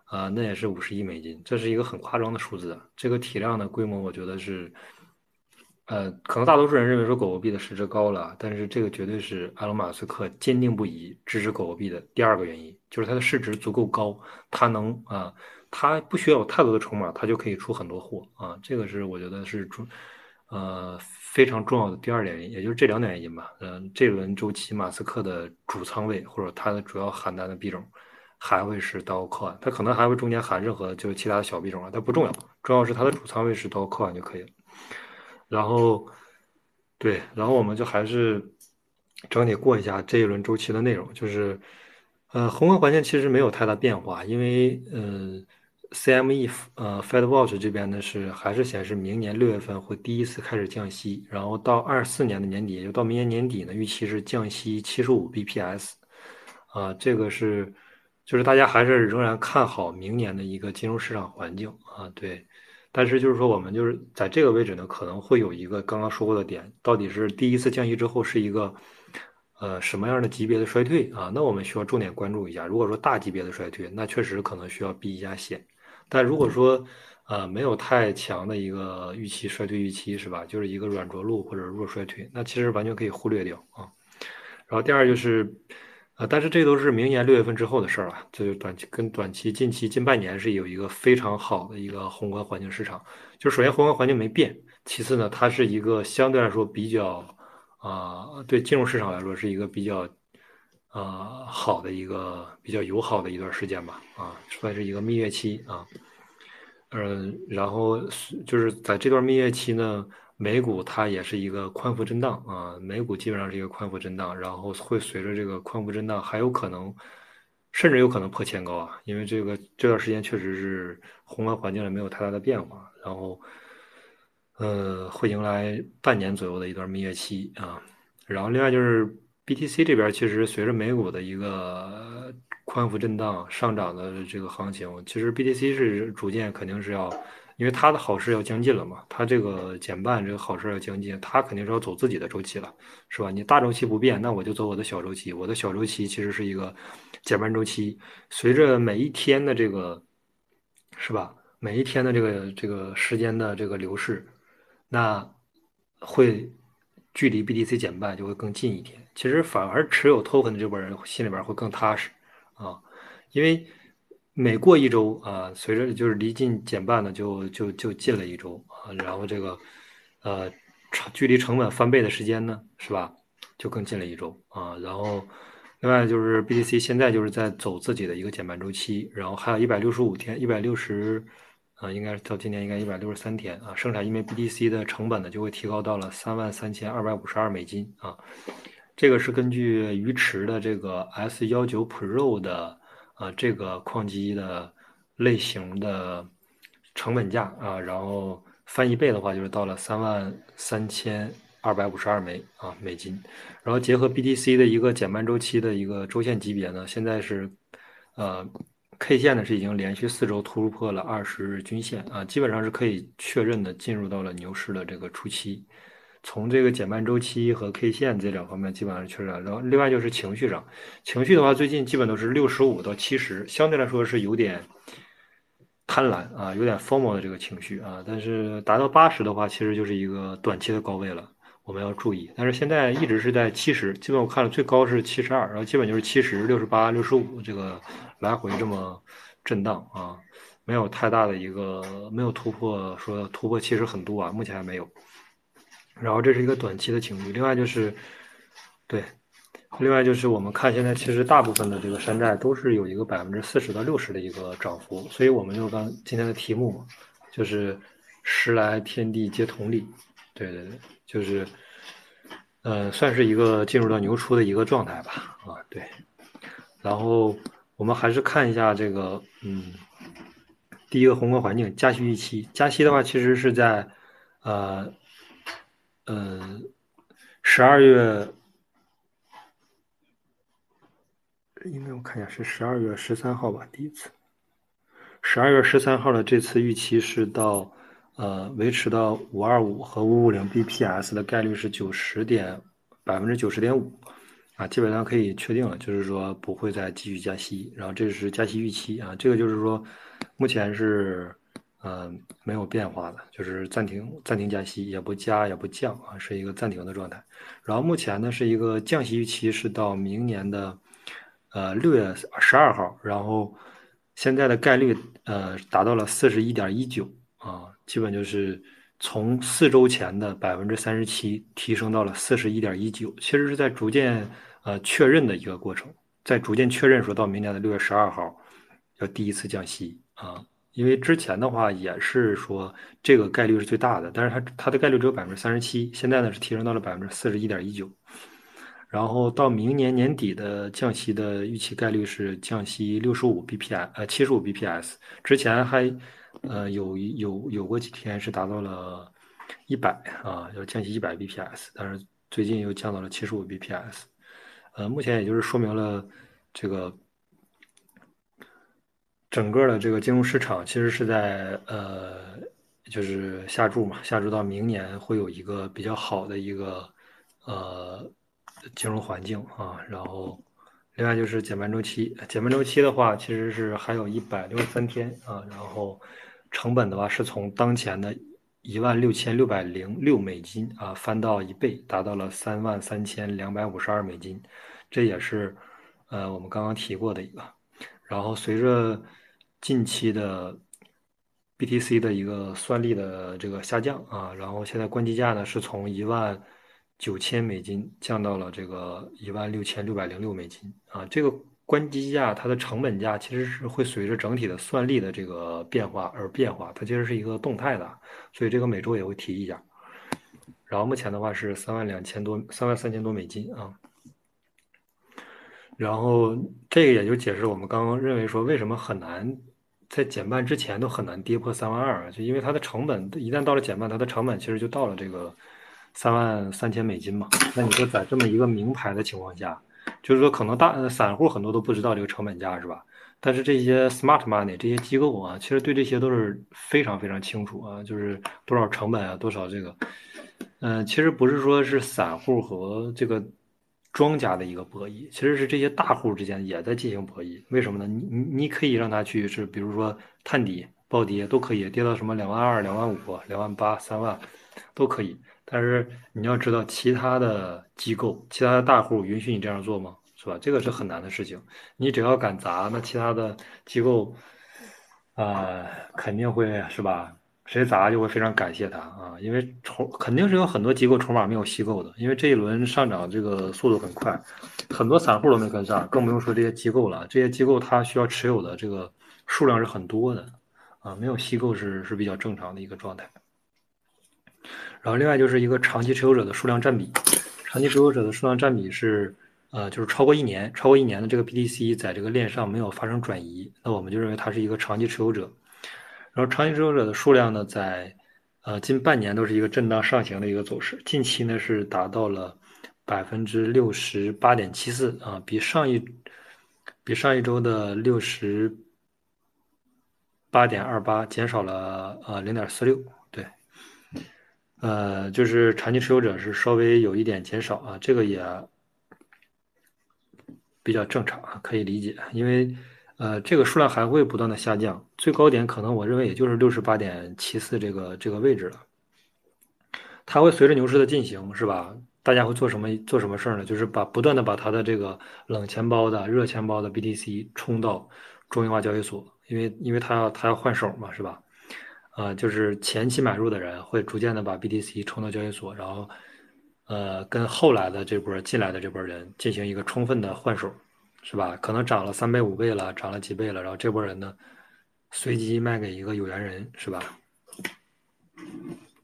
啊，那也是五十亿美金，这是一个很夸张的数字。这个体量的规模，我觉得是。呃，可能大多数人认为说狗狗币的市值高了，但是这个绝对是埃隆·马斯克坚定不移支持狗狗币的第二个原因，就是它的市值足够高，它能啊，它不需要有太多的筹码，它就可以出很多货啊，这个是我觉得是主呃非常重要的第二点，也就是这两点原因吧。嗯，这轮周期马斯克的主仓位或者他的主要喊单的币种还会是 Dogecoin，他可能还会中间喊任何就是其他的小币种啊，它不重要，重要是它的主仓位是 Dogecoin 就可以了。然后，对，然后我们就还是整体过一下这一轮周期的内容，就是，呃，宏观环境其实没有太大变化，因为，呃，CME，呃，Fed Watch 这边呢是还是显示明年六月份会第一次开始降息，然后到二四年的年底，也就到明年年底呢，预期是降息七十五 bps，啊，这个是，就是大家还是仍然看好明年的一个金融市场环境啊，对。但是就是说，我们就是在这个位置呢，可能会有一个刚刚说过的点，到底是第一次降息之后是一个，呃，什么样的级别的衰退啊？那我们需要重点关注一下。如果说大级别的衰退，那确实可能需要避一下险。但如果说，呃，没有太强的一个预期衰退预期是吧？就是一个软着陆或者弱衰退，那其实完全可以忽略掉啊。然后第二就是。呃，但是这都是明年六月份之后的事儿了，这就短期跟短期近期近半年是有一个非常好的一个宏观环境市场。就首先宏观环境没变，其次呢，它是一个相对来说比较啊，对金融市场来说是一个比较啊好的一个比较友好的一段时间吧，啊，算是一个蜜月期啊，嗯，然后就是在这段蜜月期呢。美股它也是一个宽幅震荡啊，美股基本上是一个宽幅震荡，然后会随着这个宽幅震荡，还有可能，甚至有可能破前高啊，因为这个这段时间确实是宏观环境也没有太大的变化，然后，呃，会迎来半年左右的一段蜜月期啊，然后另外就是 BTC 这边，其实随着美股的一个宽幅震荡上涨的这个行情，其实 BTC 是逐渐肯定是要。因为它的好事要将近了嘛，它这个减半这个好事要将近，它肯定是要走自己的周期了，是吧？你大周期不变，那我就走我的小周期。我的小周期其实是一个减半周期，随着每一天的这个，是吧？每一天的这个这个时间的这个流逝，那会距离 BTC 减半就会更近一点。其实反而持有 token 的这波人心里边会更踏实啊，因为。每过一周啊，随着就是离近减半呢，就就就近了一周啊，然后这个，呃，成距离成本翻倍的时间呢，是吧？就更近了一周啊。然后，另外就是 BTC 现在就是在走自己的一个减半周期，然后还有一百六十五天，一百六十，啊，应该到今年应该一百六十三天啊，生产一枚 BTC 的成本呢就会提高到了三万三千二百五十二美金啊。这个是根据鱼池的这个 S 幺九 Pro 的。啊，这个矿机的类型的成本价啊，然后翻一倍的话，就是到了三万三千二百五十二枚啊美金。然后结合 BTC 的一个减半周期的一个周线级别呢，现在是呃 K 线呢是已经连续四周突破了二十日均线啊，基本上是可以确认的进入到了牛市的这个初期。从这个减半周期和 K 线这两方面基本上确认，然后另外就是情绪上，情绪的话最近基本都是六十五到七十，相对来说是有点贪婪啊，有点疯魔的这个情绪啊，但是达到八十的话，其实就是一个短期的高位了，我们要注意。但是现在一直是在七十，基本我看了最高是七十二，然后基本就是七十六十八、六十五这个来回这么震荡啊，没有太大的一个没有突破，说突破七十很多啊，目前还没有。然后这是一个短期的情绪，另外就是，对，另外就是我们看现在其实大部分的这个山寨都是有一个百分之四十到六十的一个涨幅，所以我们就刚今天的题目，就是时来天地皆同理，对对对，就是，呃，算是一个进入到牛初的一个状态吧，啊对，然后我们还是看一下这个，嗯，第一个宏观环境，加息预期，加息的话其实是在，呃。呃十二月应该我看一下是十二月十三号吧第一次。十二月十三号的这次预期是到呃维持到五二五和五五零 b p s 的概率是九十点百分之九十点五。啊基本上可以确定了就是说不会再继续加息然后这是加息预期啊这个就是说目前是呃没有变化的，就是暂停暂停加息，也不加也不降啊，是一个暂停的状态。然后目前呢是一个降息预期是到明年的。呃，六月十二号，然后现在的概率呃达到了四十一点一九啊，基本就是从四周前的百分之三十七提升到了四十一点一九，其实是在逐渐呃确认的一个过程，在逐渐确认说到明年的六月十二号要第一次降息啊，因为之前的话也是说这个概率是最大的，但是它它的概率只有百分之三十七，现在呢是提升到了百分之四十一点一九。然后到明年年底的降息的预期概率是降息六十五 bps，呃，七十五 bps。之前还，呃，有有有过几天是达到了一百啊，要降息一百 bps，但是最近又降到了七十五 bps。呃，目前也就是说明了这个整个的这个金融市场其实是在呃，就是下注嘛，下注到明年会有一个比较好的一个呃。金融环境啊，然后另外就是减半周期，减半周期的话，其实是还有一百六十三天啊，然后成本的话是从当前的一万六千六百零六美金啊翻到一倍，达到了三万三千两百五十二美金，这也是呃我们刚刚提过的一个，然后随着近期的 BTC 的一个算力的这个下降啊，然后现在关机价呢是从一万。九千美金降到了这个一万六千六百零六美金啊，这个关机价它的成本价其实是会随着整体的算力的这个变化而变化，它其实是一个动态的，所以这个每周也会提一下。然后目前的话是三万两千多，三万三千多美金啊。然后这个也就解释我们刚刚认为说为什么很难在减半之前都很难跌破三万二，就因为它的成本一旦到了减半，它的成本其实就到了这个。三万三千美金嘛，那你说在这么一个名牌的情况下，就是说可能大散户很多都不知道这个成本价是吧？但是这些 smart money 这些机构啊，其实对这些都是非常非常清楚啊，就是多少成本啊，多少这个，嗯，其实不是说是散户和这个庄家的一个博弈，其实是这些大户之间也在进行博弈。为什么呢？你你你可以让他去是，比如说探底、暴跌都可以，跌到什么两万二、两万五、两万八、三万都可以。但是你要知道，其他的机构、其他的大户允许你这样做吗？是吧？这个是很难的事情。你只要敢砸，那其他的机构，啊，肯定会是吧？谁砸就会非常感谢他啊，因为筹肯定是有很多机构筹码没有吸够的。因为这一轮上涨这个速度很快，很多散户都没跟上，更不用说这些机构了。这些机构它需要持有的这个数量是很多的，啊，没有吸够是是比较正常的一个状态。然后另外就是一个长期持有者的数量占比，长期持有者的数量占比是，呃，就是超过一年，超过一年的这个 BTC 在这个链上没有发生转移，那我们就认为它是一个长期持有者。然后长期持有者的数量呢，在呃近半年都是一个震荡上行的一个走势，近期呢是达到了百分之六十八点七四啊，比上一比上一周的六十八点二八减少了呃零点四六。对呃，就是长期持有者是稍微有一点减少啊，这个也比较正常啊，可以理解。因为呃，这个数量还会不断的下降，最高点可能我认为也就是六十八点七四这个这个位置了。它会随着牛市的进行，是吧？大家会做什么做什么事儿呢？就是把不断的把它的这个冷钱包的热钱包的 BTC 冲到中心化交易所，因为因为它要它要换手嘛，是吧？啊，就是前期买入的人会逐渐的把 BTC 冲到交易所，然后，呃，跟后来的这波进来的这波人进行一个充分的换手，是吧？可能涨了三倍五倍了，涨了几倍了，然后这波人呢，随机卖给一个有缘人，是吧？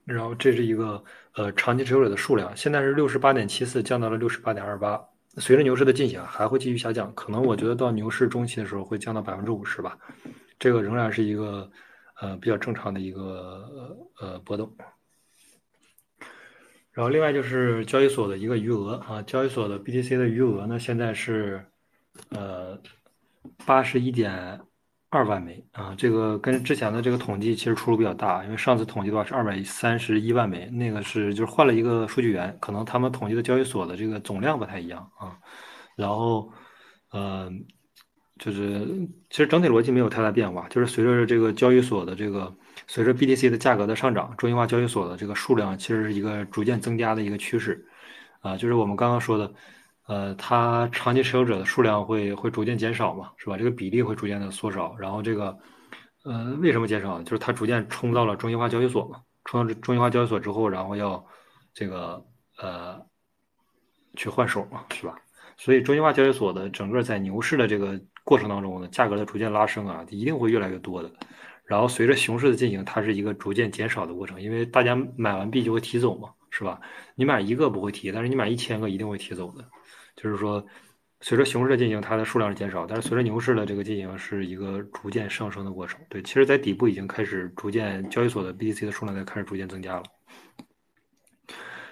然后这是一个呃长期持有者的数量，现在是六十八点七四，降到了六十八点二八。随着牛市的进行，还会继续下降，可能我觉得到牛市中期的时候会降到百分之五十吧。这个仍然是一个。呃，比较正常的一个呃波动，然后另外就是交易所的一个余额啊，交易所的 BTC 的余额呢，现在是呃八十一点二万枚啊，这个跟之前的这个统计其实出入比较大，因为上次统计的话是二百三十一万枚，那个是就是换了一个数据源，可能他们统计的交易所的这个总量不太一样啊。然后，呃，就是其实整体逻辑没有太大变化，就是随着这个交易所的这个随着 BTC 的价格的上涨，中心化交易所的这个数量其实是一个逐渐增加的一个趋势啊，就是我们刚刚说的。呃，它长期持有者的数量会会逐渐减少嘛，是吧？这个比例会逐渐的缩少。然后这个，呃，为什么减少？就是它逐渐冲到了中心化交易所嘛，冲到中心化交易所之后，然后要这个呃去换手嘛，是吧？所以中心化交易所的整个在牛市的这个过程当中呢，价格的逐渐拉升啊，一定会越来越多的。然后随着熊市的进行，它是一个逐渐减少的过程，因为大家买完币就会提走嘛，是吧？你买一个不会提，但是你买一千个一定会提走的。就是说，随着熊市的进行，它的数量是减少，但是随着牛市的这个进行，是一个逐渐上升的过程。对，其实，在底部已经开始逐渐交易所的 BTC 的数量在开始逐渐增加了。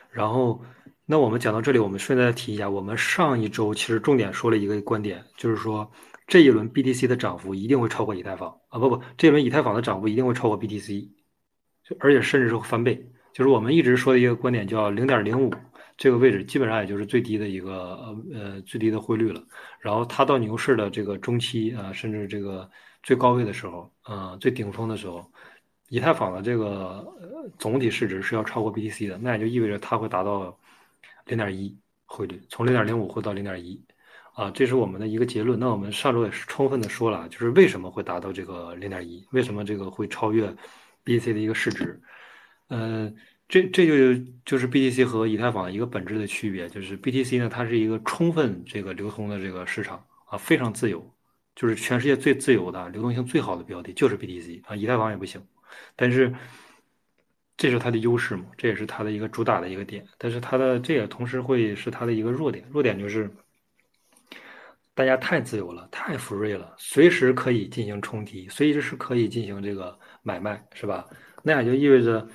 然后，那我们讲到这里，我们顺带提一下，我们上一周其实重点说了一个观点，就是说这一轮 BTC 的涨幅一定会超过以太坊啊，不不，这一轮以太坊的涨幅一定会超过 BTC，而且甚至是翻倍。就是我们一直说的一个观点，叫零点零五。这个位置基本上也就是最低的一个呃呃最低的汇率了，然后它到牛市的这个中期啊，甚至这个最高位的时候，啊最顶峰的时候，以太坊的这个总体市值是要超过 BTC 的，那也就意味着它会达到零点一汇率，从零点零五会到零点一，啊，这是我们的一个结论。那我们上周也是充分的说了，就是为什么会达到这个零点一，为什么这个会超越 BTC 的一个市值，嗯。这这就就是 BTC 和以太坊的一个本质的区别，就是 BTC 呢，它是一个充分这个流通的这个市场啊，非常自由，就是全世界最自由的、流动性最好的标的就是 BTC 啊，以太坊也不行，但是这是它的优势嘛，这也是它的一个主打的一个点，但是它的这也同时会是它的一个弱点，弱点就是大家太自由了，太 free 了，随时可以进行冲提，随时是可以进行这个买卖，是吧？那也就意味着。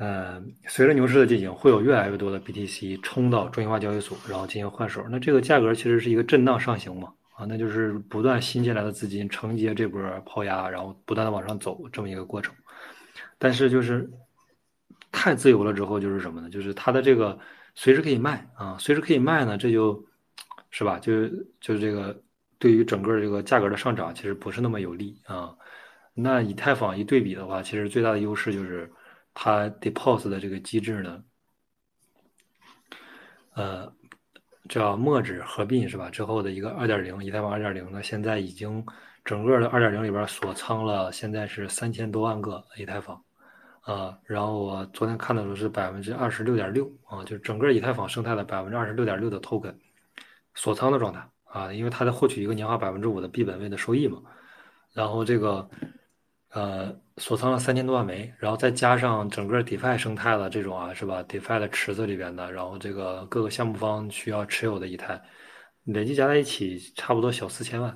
呃，随着牛市的进行，会有越来越多的 BTC 冲到中心化交易所，然后进行换手。那这个价格其实是一个震荡上行嘛？啊，那就是不断新进来的资金承接这波抛压，然后不断的往上走这么一个过程。但是就是太自由了之后，就是什么呢？就是它的这个随时可以卖啊，随时可以卖呢，这就是吧？就就是这个对于整个这个价格的上涨，其实不是那么有利啊。那以太坊一对比的话，其实最大的优势就是。它 deposit 的这个机制呢，呃，叫墨指合并是吧？之后的一个二点零以太坊二点零呢，现在已经整个的二点零里边锁仓了，现在是三千多万个以太坊啊。然后我昨天看的时候是百分之二十六点六啊，就是整个以太坊生态的百分之二十六点六的 token 锁仓的状态啊，因为它在获取一个年化百分之五的 B 本位的收益嘛。然后这个。呃，锁仓了三千多万枚，然后再加上整个 DeFi 生态的这种啊，是吧？DeFi 的池子里边的，然后这个各个项目方需要持有的以太，累计加在一起差不多小四千万，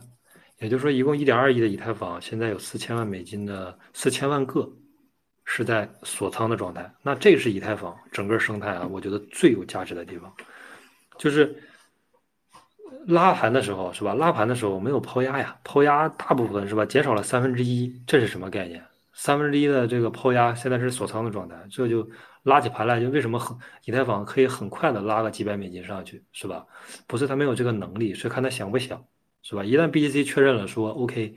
也就是说，一共一点二亿的以太坊，现在有四千万美金的四千万个是在锁仓的状态。那这是以太坊整个生态啊，我觉得最有价值的地方，就是。拉盘的时候是吧？拉盘的时候没有抛压呀，抛压大部分是吧？减少了三分之一，这是什么概念？三分之一的这个抛压现在是锁仓的状态，这就拉起盘来，就为什么很以太坊可以很快的拉个几百美金上去，是吧？不是他没有这个能力，是看他想不想，是吧？一旦 BTC 确认了说 OK，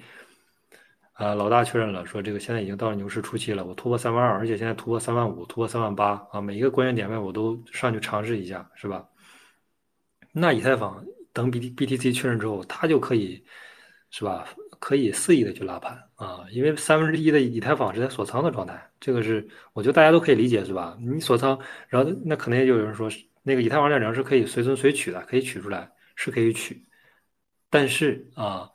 啊，老大确认了说这个现在已经到了牛市初期了，我突破三万二，而且现在突破三万五，突破三万八啊，每一个关键点位我都上去尝试一下，是吧？那以太坊。等 B T B T C 确认之后，它就可以，是吧？可以肆意的去拉盘啊，因为三分之一的以太坊是在锁仓的状态，这个是我觉得大家都可以理解，是吧？你锁仓，然后那可能也就有人说，那个以太坊二点零是可以随存随取的，可以取出来，是可以取，但是啊，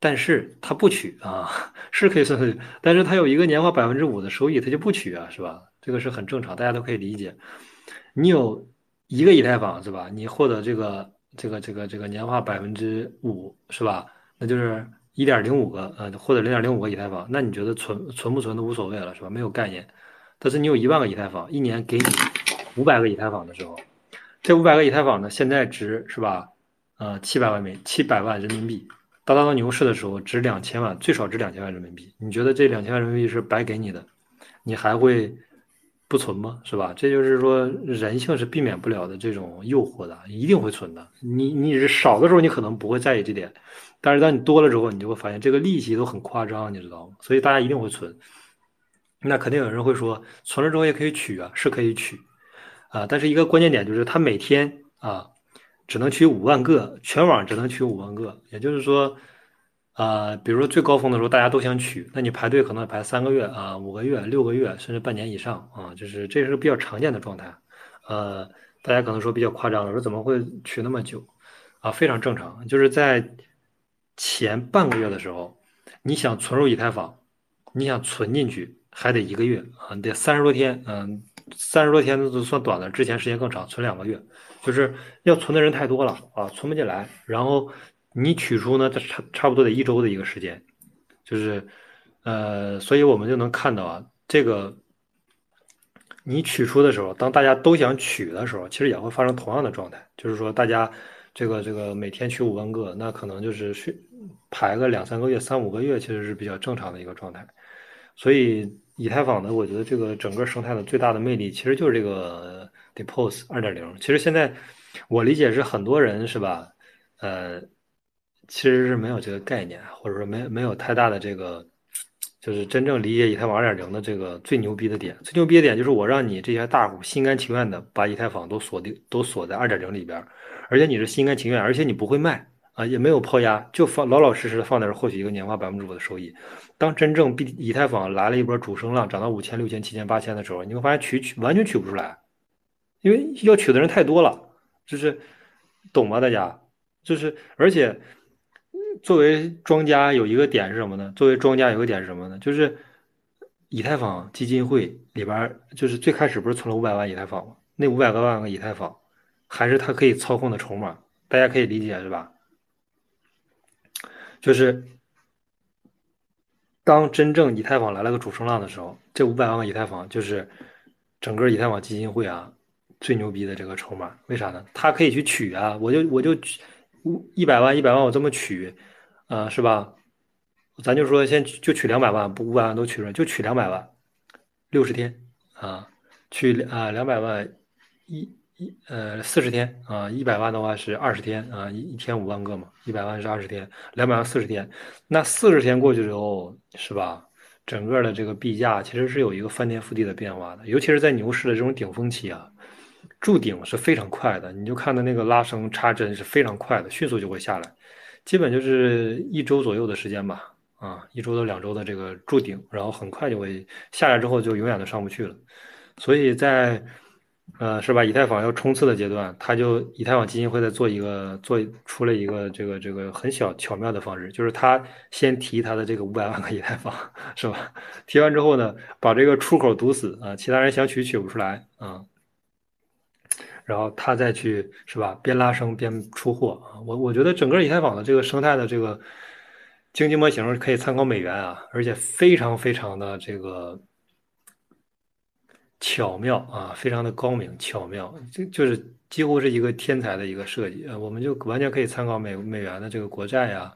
但是它不取啊，(laughs) 是可以随存，但是它有一个年化百分之五的收益，它就不取啊，是吧？这个是很正常，大家都可以理解。你有一个以太坊是吧？你获得这个。这个这个这个年化百分之五是吧？那就是一点零五个呃，或者零点零五个以太坊，那你觉得存存不存都无所谓了是吧？没有概念。但是你有一万个以太坊，一年给你五百个以太坊的时候，这五百个以太坊呢，现在值是吧？呃七百万美七百万人民币。到达到牛市的时候，值两千万，最少值两千万人民币。你觉得这两千万人民币是白给你的，你还会不存吗？是吧？这就是说，人性是避免不了的这种诱惑的，一定会存的。你你是少的时候，你可能不会在意这点，但是当你多了之后，你就会发现这个利息都很夸张，你知道吗？所以大家一定会存。那肯定有人会说，存了之后也可以取啊，是可以取啊，但是一个关键点就是，他每天啊。只能取五万个，全网只能取五万个，也就是说，啊，比如说最高峰的时候，大家都想取，那你排队可能排三个月啊，五个月、六个月，甚至半年以上啊，就是这是比较常见的状态。呃，大家可能说比较夸张了，说怎么会取那么久？啊，非常正常，就是在前半个月的时候，你想存入以太坊，你想存进去，还得一个月啊，得三十多天，嗯，三十多天都算短的，之前时间更长，存两个月。就是要存的人太多了啊，存不进来。然后你取出呢，这差差不多得一周的一个时间，就是，呃，所以我们就能看到啊，这个你取出的时候，当大家都想取的时候，其实也会发生同样的状态，就是说大家这个这个每天取五万个，那可能就是去排个两三个月、三五个月，其实是比较正常的一个状态。所以以太坊呢，我觉得这个整个生态的最大的魅力，其实就是这个。Depose 二点零，其实现在我理解是很多人是吧？呃，其实是没有这个概念，或者说没没有太大的这个，就是真正理解以太坊二点零的这个最牛逼的点。最牛逼的点就是我让你这些大户心甘情愿的把以太坊都锁定，都锁在二点零里边，而且你是心甘情愿，而且你不会卖啊，也没有抛压，就放老老实实的放在这，获取一个年化百分之五的收益。当真正币以太坊来了一波主升浪，涨到五千、六千、七千、八千的时候，你会发现取取完全取不出来。因为要取的人太多了，就是懂吗？大家就是，而且作为庄家有一个点是什么呢？作为庄家有个点是什么呢？就是以太坊基金会里边，就是最开始不是存了五百万以太坊吗？那五百多万个以太坊还是他可以操控的筹码，大家可以理解是吧？就是当真正以太坊来了个主升浪的时候，这五百万个以太坊就是整个以太坊基金会啊。最牛逼的这个筹码，为啥呢？他可以去取啊，我就我就取五一百万一百万我这么取，啊是吧？咱就说先就取两百万，不五百万都取出来，就取两百万，六十天啊，取啊两百万一一呃四十天啊，一百万的话是二十天啊，一一天五万个嘛，一百万是二十天，两百万四十天，那四十天过去之后是吧？整个的这个币价其实是有一个翻天覆地的变化的，尤其是在牛市的这种顶峰期啊。筑顶是非常快的，你就看到那个拉升插针是非常快的，迅速就会下来，基本就是一周左右的时间吧，啊，一周到两周的这个筑顶，然后很快就会下来之后就永远都上不去了。所以在，呃，是吧？以太坊要冲刺的阶段，它就以太坊基金会在做一个做出了一个这个这个很小巧妙的方式，就是他先提他的这个五百万个以太坊，是吧？提完之后呢，把这个出口堵死啊，其他人想取取不出来啊。然后他再去是吧？边拉升边出货啊！我我觉得整个以太坊的这个生态的这个经济模型可以参考美元啊，而且非常非常的这个巧妙啊，非常的高明巧妙，就就是几乎是一个天才的一个设计呃！我们就完全可以参考美美元的这个国债呀，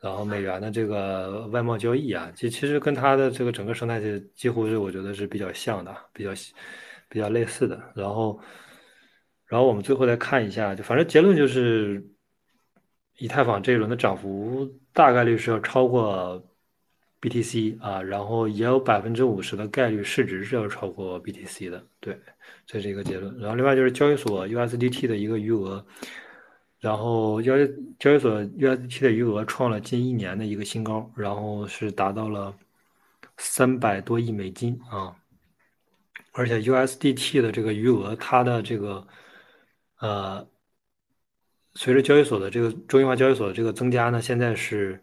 然后美元的这个外贸交易啊，其其实跟它的这个整个生态是几乎是我觉得是比较像的，比较比较类似的，然后。然后我们最后再看一下，就反正结论就是，以太坊这一轮的涨幅大概率是要超过 BTC 啊，然后也有百分之五十的概率市值是要超过 BTC 的，对，这是一个结论。然后另外就是交易所 USDT 的一个余额，然后交易交易所 USDT 的余额创了近一年的一个新高，然后是达到了三百多亿美金啊，而且 USDT 的这个余额，它的这个呃，随着交易所的这个中心化交易所的这个增加呢，现在是，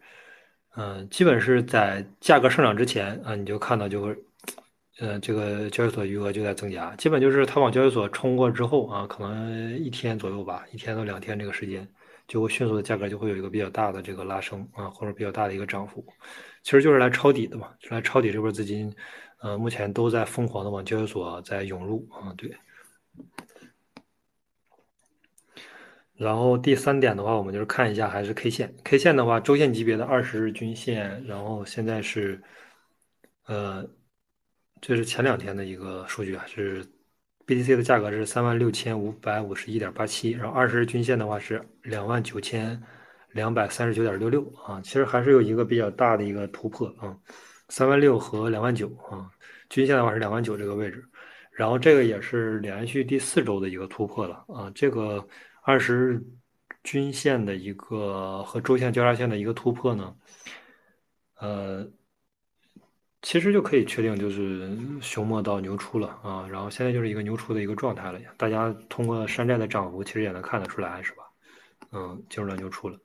嗯，基本是在价格上涨之前啊，你就看到就会，呃，这个交易所余额就在增加，基本就是它往交易所冲过之后啊，可能一天左右吧，一天到两天这个时间，就会迅速的价格就会有一个比较大的这个拉升啊，或者比较大的一个涨幅，其实就是来抄底的嘛，就来抄底这波资金，呃，目前都在疯狂的往交易所在涌入啊，对。然后第三点的话，我们就是看一下还是 K 线，K 线的话，周线级别的二十日均线，然后现在是，呃，这是前两天的一个数据啊，是 BTC 的价格是三万六千五百五十一点八七，然后二十日均线的话是两万九千两百三十九点六六啊，其实还是有一个比较大的一个突破啊，三万六和两万九啊，均线的话是两万九这个位置，然后这个也是连续第四周的一个突破了啊，这个。二十日均线的一个和周线交叉线的一个突破呢，呃，其实就可以确定就是熊末到牛出了啊，然后现在就是一个牛出的一个状态了。大家通过山寨的涨幅，其实也能看得出来，是吧？嗯，进入了牛出了。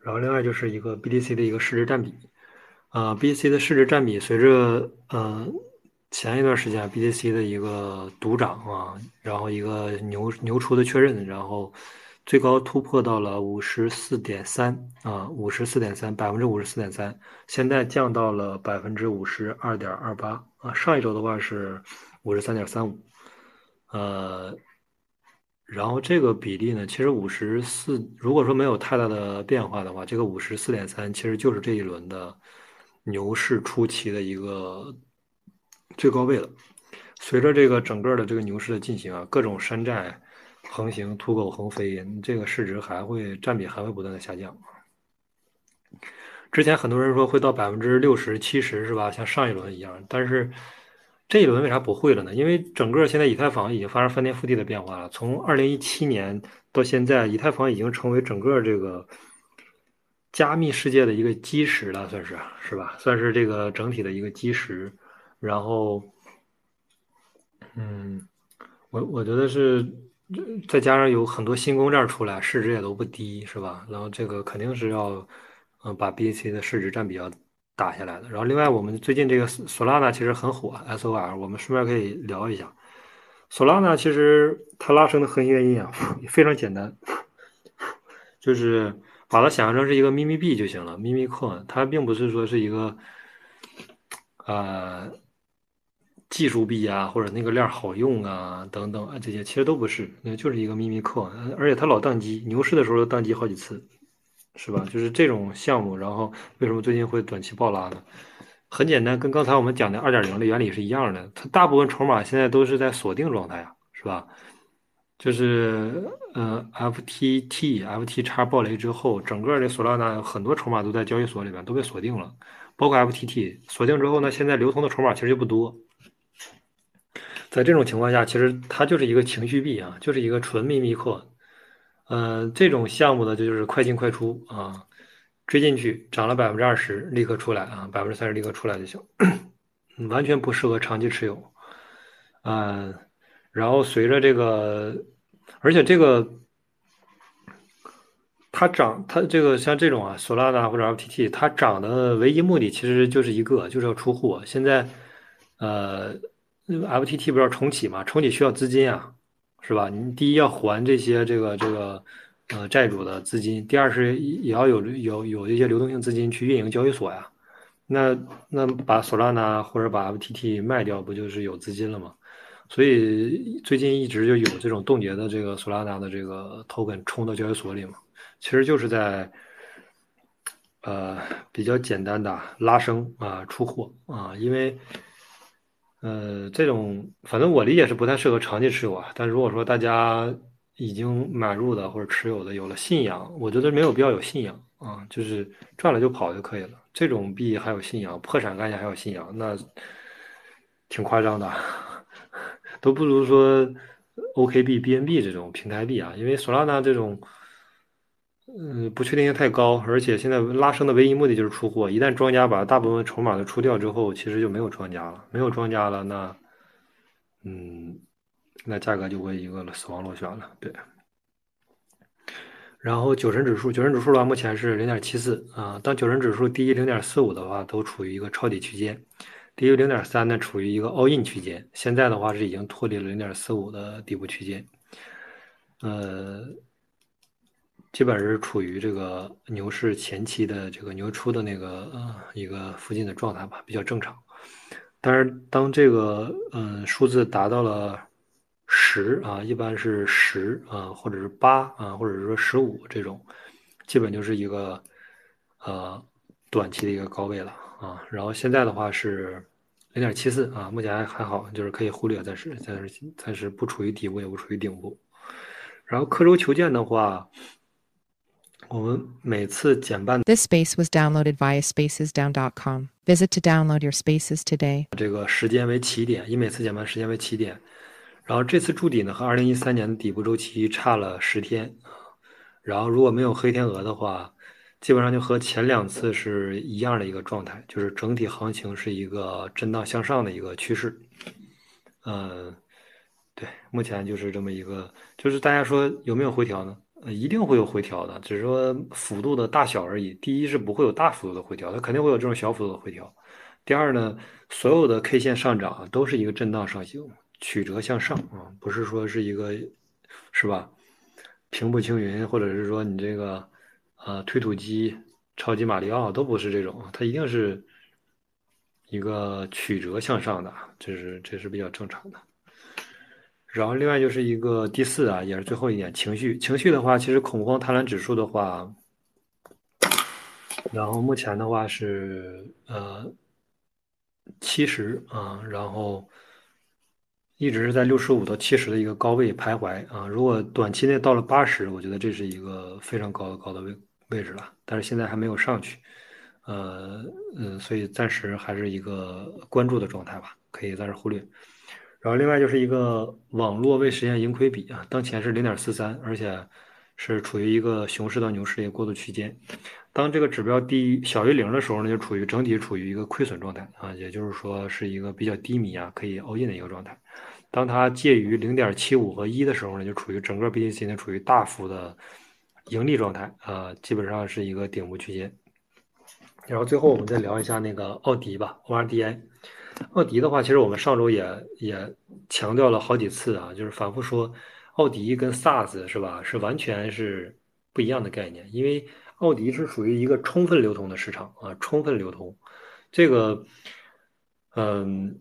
然后另外就是一个 BDC 的一个市值占比，啊，BDC 的市值占比随着嗯。前一段时间，BTC 的一个独涨啊，然后一个牛牛出的确认，然后最高突破到了五十四点三啊，五十四点三，百分之五十四点三，现在降到了百分之五十二点二八啊，上一周的话是五十三点三五，呃，然后这个比例呢，其实五十四，如果说没有太大的变化的话，这个五十四点三其实就是这一轮的牛市初期的一个。最高位了。随着这个整个的这个牛市的进行啊，各种山寨横行、土狗横飞，这个市值还会占比还会不断的下降。之前很多人说会到百分之六十、七十，是吧？像上一轮一样，但是这一轮为啥不会了呢？因为整个现在以太坊已经发生翻天覆地的变化了。从二零一七年到现在，以太坊已经成为整个这个加密世界的一个基石了，算是是吧？算是这个整体的一个基石。然后，嗯，我我觉得是，再加上有很多新公链出来，市值也都不低，是吧？然后这个肯定是要，嗯，把 BAC 的市值占比要打下来的。然后另外，我们最近这个 Solana 其实很火，SOL，我们顺便可以聊一下。Solana 其实它拉升的核心原因啊，(laughs) 非常简单，(laughs) 就是把它想象成是一个秘密币就行了，秘密 coin，它并不是说是一个，呃。技术币啊，或者那个链好用啊，等等啊，这些其实都不是，那就是一个秘密课，而且它老宕机，牛市的时候宕机好几次，是吧？就是这种项目，然后为什么最近会短期暴拉呢？很简单，跟刚才我们讲的二点零的原理是一样的，它大部分筹码现在都是在锁定状态啊，是吧？就是呃，FTT、FT 叉暴雷之后，整个的索拉纳很多筹码都在交易所里边都被锁定了，包括 FTT 锁定之后呢，现在流通的筹码其实就不多。在这种情况下，其实它就是一个情绪币啊，就是一个纯秘密课。嗯，这种项目呢，就是快进快出啊，追进去涨了百分之二十，立刻出来啊，百分之三十立刻出来就行，完全不适合长期持有。嗯，然后随着这个，而且这个它涨，它这个像这种啊，索拉达或者 FTT，它涨的唯一目的其实就是一个，就是要出货。现在，呃。FTT 不是要重启嘛？重启需要资金啊，是吧？你第一要还这些这个这个呃债主的资金，第二是也要有有有一些流动性资金去运营交易所呀。那那把索拉纳或者把 FTT 卖掉，不就是有资金了吗？所以最近一直就有这种冻结的这个索拉纳的这个 token 冲到交易所里嘛，其实就是在呃比较简单的拉升啊出货啊，因为。呃，这种反正我理解是不太适合长期持有啊。但如果说大家已经买入的或者持有的有了信仰，我觉得没有必要有信仰啊，就是赚了就跑就可以了。这种币还有信仰，破产概念还有信仰，那挺夸张的，(laughs) 都不如说 OKB、BNB 这种平台币啊，因为索拉纳这种。嗯，不确定性太高，而且现在拉升的唯一目的就是出货。一旦庄家把大部分筹码都出掉之后，其实就没有庄家了。没有庄家了，那，嗯，那价格就会一个死亡螺旋了。对。然后九神指数，九神指数的话，目前是零点七四啊。当九神指数低于零点四五的话，都处于一个抄底区间；低于零点三呢，处于一个 all in 区间。现在的话是已经脱离了零点四五的底部区间。呃。基本是处于这个牛市前期的这个牛出的那个呃一个附近的状态吧，比较正常。但是当这个嗯数字达到了十啊，一般是十啊，或者是八啊，或者是说十五这种，基本就是一个呃短期的一个高位了啊。然后现在的话是零点七四啊，目前还还好，就是可以忽略，暂时暂时暂时不处于底部，也不处于顶部。然后刻舟求剑的话，我们每次减半 This space was downloaded via spacesdown.com. Visit to download your spaces today. 这个时间为起点，以每次减半时间为起点。然后这次筑底呢，和二零一三年的底部周期差了十天啊。然后如果没有黑天鹅的话，基本上就和前两次是一样的一个状态，就是整体行情是一个震荡向上的一个趋势。嗯，对，目前就是这么一个，就是大家说有没有回调呢？呃，一定会有回调的，只是说幅度的大小而已。第一是不会有大幅度的回调，它肯定会有这种小幅度的回调。第二呢，所有的 K 线上涨都是一个震荡上行。曲折向上啊，不是说是一个，是吧？平步青云，或者是说你这个，呃，推土机、超级马里奥都不是这种，它一定是一个曲折向上的，这是这是比较正常的。然后另外就是一个第四啊，也是最后一点，情绪。情绪的话，其实恐慌贪婪指数的话，然后目前的话是呃七十啊，然后。一直是在六十五到七十的一个高位徘徊啊，如果短期内到了八十，我觉得这是一个非常高的高的位位置了，但是现在还没有上去，呃嗯，所以暂时还是一个关注的状态吧，可以暂时忽略。然后另外就是一个网络未实现盈亏比啊，当前是零点四三，而且是处于一个熊市到牛市的一个过渡区间。当这个指标低于小于零的时候呢，就处于整体处于一个亏损状态啊，也就是说是一个比较低迷啊，可以 all in 的一个状态。当它介于零点七五和一的时候呢，就处于整个 BTC 呢处于大幅的盈利状态啊，基本上是一个顶部区间。然后最后我们再聊一下那个奥迪吧，ORDI。奥迪的话，其实我们上周也也强调了好几次啊，就是反复说，奥迪跟 SaaS 是吧，是完全是不一样的概念，因为奥迪是属于一个充分流通的市场啊，充分流通，这个，嗯。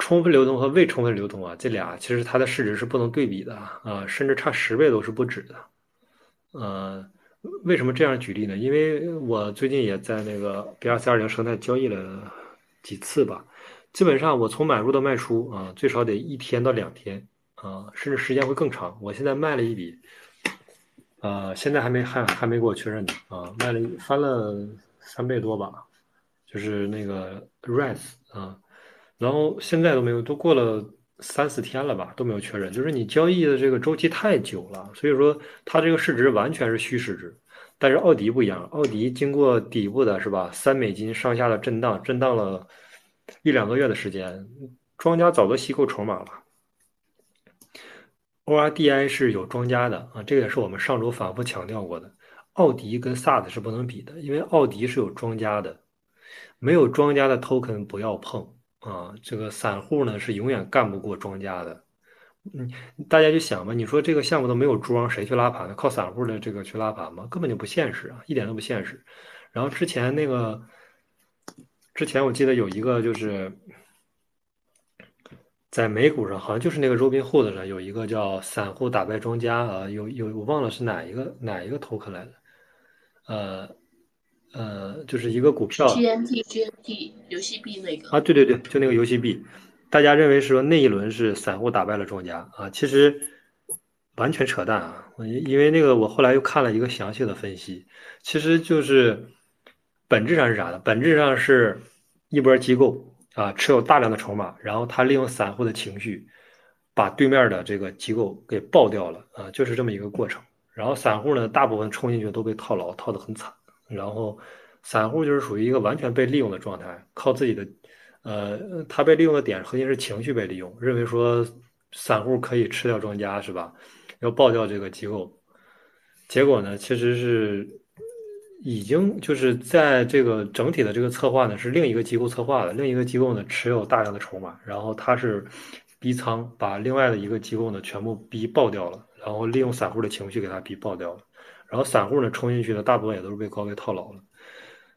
充分流通和未充分流通啊，这俩其实它的市值是不能对比的啊，甚至差十倍都是不止的。呃，为什么这样举例呢？因为我最近也在那个 B 二四二零生态交易了几次吧，基本上我从买入到卖出啊，最少得一天到两天啊，甚至时间会更长。我现在卖了一笔，呃，现在还没还还没给我确认呢啊，卖了翻了三倍多吧，就是那个 Rise 啊。然后现在都没有，都过了三四天了吧，都没有确认。就是你交易的这个周期太久了，所以说它这个市值完全是虚市值。但是奥迪不一样，奥迪经过底部的是吧，三美金上下的震荡，震荡了一两个月的时间，庄家早都吸够筹码了。ORDI 是有庄家的啊，这个也是我们上周反复强调过的。奥迪跟 SaaS 是不能比的，因为奥迪是有庄家的，没有庄家的 token 不要碰。啊，这个散户呢是永远干不过庄家的。嗯，大家就想吧，你说这个项目都没有庄，谁去拉盘呢？靠散户的这个去拉盘吗？根本就不现实啊，一点都不现实。然后之前那个，之前我记得有一个就是在美股上，好像就是那个 Robinhood 上有一个叫“散户打败庄家”啊，有有我忘了是哪一个哪一个 token 来的，呃。呃，就是一个股票，G N T G N T 游戏币那个啊，对对对，就那个游戏币，大家认为说那一轮是散户打败了庄家啊，其实完全扯淡啊！因为那个我后来又看了一个详细的分析，其实就是本质上是啥呢？本质上是一波机构啊持有大量的筹码，然后他利用散户的情绪，把对面的这个机构给爆掉了啊，就是这么一个过程。然后散户呢，大部分冲进去都被套牢，套得很惨。然后，散户就是属于一个完全被利用的状态，靠自己的，呃，他被利用的点核心是情绪被利用，认为说散户可以吃掉庄家是吧？要爆掉这个机构，结果呢，其实是已经就是在这个整体的这个策划呢是另一个机构策划的，另一个机构呢持有大量的筹码，然后他是逼仓，把另外的一个机构呢全部逼爆掉了，然后利用散户的情绪给他逼爆掉了。然后散户呢冲进去的大部分也都是被高位套牢了，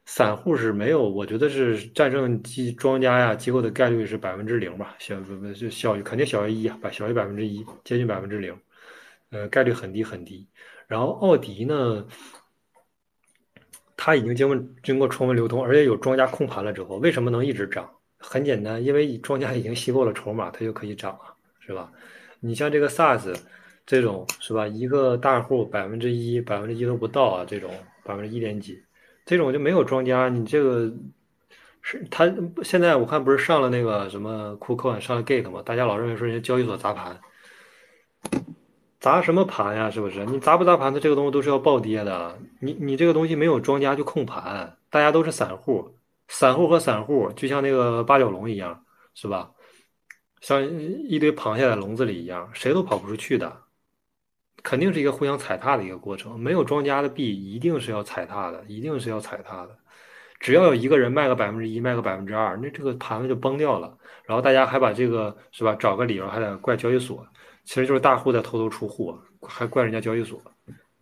散户是没有，我觉得是战胜机庄家呀机构的概率是百分之零吧，小不不就小于肯定小于一啊，百小于百分之一，接近百分之零，呃，概率很低很低。然后奥迪呢，它已经经过经过充分流通，而且有庄家控盘了之后，为什么能一直涨？很简单，因为庄家已经吸够了筹码，它就可以涨了，是吧？你像这个 SaaS 这种是吧？一个大户百分之一、百分之一都不到啊，这种百分之一点几，这种就没有庄家，你这个是他现在我看不是上了那个什么库克上了 Gate 嘛？大家老认为说人家交易所砸盘，砸什么盘呀？是不是？你砸不砸盘，它这个东西都是要暴跌的。你你这个东西没有庄家去控盘，大家都是散户。散户和散户就像那个八角笼一样，是吧？像一堆螃蟹在笼子里一样，谁都跑不出去的，肯定是一个互相踩踏的一个过程。没有庄家的币，一定是要踩踏的，一定是要踩踏的。只要有一个人卖个百分之一，卖个百分之二，那这个盘子就崩掉了。然后大家还把这个是吧？找个理由还得怪交易所，其实就是大户在偷偷出户，还怪人家交易所，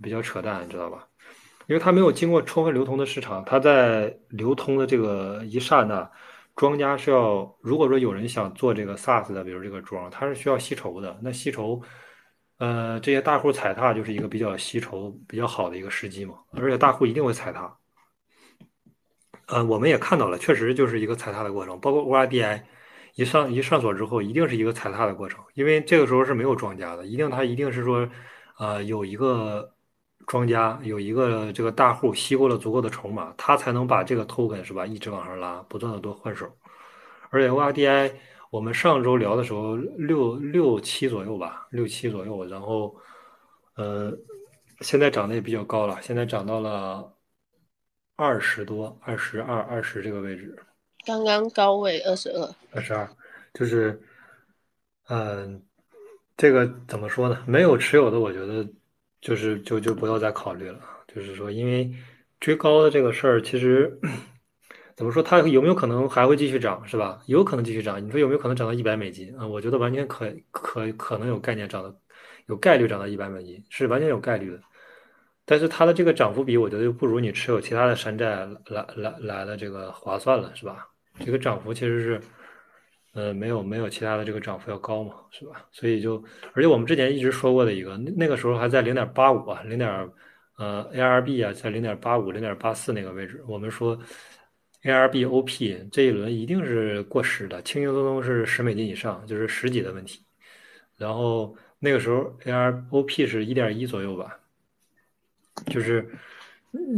比较扯淡，你知道吧？因为它没有经过充分流通的市场，它在流通的这个一刹那，庄家是要如果说有人想做这个 SaaS 的，比如这个庄，它是需要吸筹的。那吸筹，呃，这些大户踩踏就是一个比较吸筹比较好的一个时机嘛。而且大户一定会踩踏。呃，我们也看到了，确实就是一个踩踏的过程。包括 ORDI 一上一上锁之后，一定是一个踩踏的过程，因为这个时候是没有庄家的，一定他一定是说，呃，有一个。庄家有一个这个大户吸够了足够的筹码，他才能把这个 token 是吧一直往上拉，不断的多换手。而且 ORDI 我们上周聊的时候六六七左右吧，六七左右，然后呃现在涨得也比较高了，现在涨到了二十多，二十二二十这个位置。刚刚高位二十二。二十二，就是嗯，这个怎么说呢？没有持有的，我觉得。就是就就不要再考虑了，就是说，因为追高的这个事儿，其实怎么说，它有没有可能还会继续涨，是吧？有可能继续涨。你说有没有可能涨到一百美金啊？我觉得完全可可可能有概念涨到，有概率涨到一百美金，是完全有概率的。但是它的这个涨幅比，我觉得又不如你持有其他的山寨来来来的这个划算了，是吧？这个涨幅其实是。呃，没有没有其他的这个涨幅要高嘛，是吧？所以就，而且我们之前一直说过的一个，那个时候还在零点八五啊，零点呃 ARB 啊，在零点八五、零点八四那个位置，我们说 ARB OP 这一轮一定是过时的，轻轻松松是十美金以上，就是十几的问题。然后那个时候 AROP 是一点一左右吧，就是。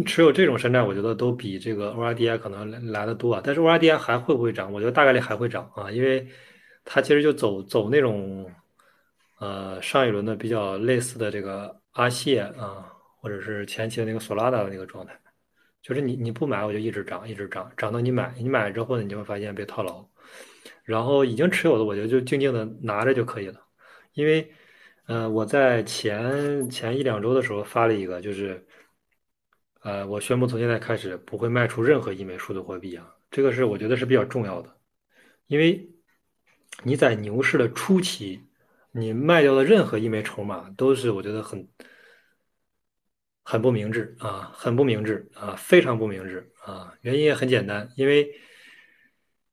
持有这种山寨，我觉得都比这个 ORDI 可能来来的多啊。但是 ORDI 还会不会涨？我觉得大概率还会涨啊，因为它其实就走走那种呃上一轮的比较类似的这个阿谢啊，或者是前期的那个索拉达的那个状态，就是你你不买我就一直涨，一直涨，涨到你买，你买了之后呢，你就会发现被套牢。然后已经持有的，我觉得就静静的拿着就可以了。因为呃我在前前一两周的时候发了一个，就是。呃，我宣布从现在开始不会卖出任何一枚数字货币啊，这个是我觉得是比较重要的，因为你在牛市的初期，你卖掉的任何一枚筹码都是我觉得很很不明智啊，很不明智啊，非常不明智啊。原因也很简单，因为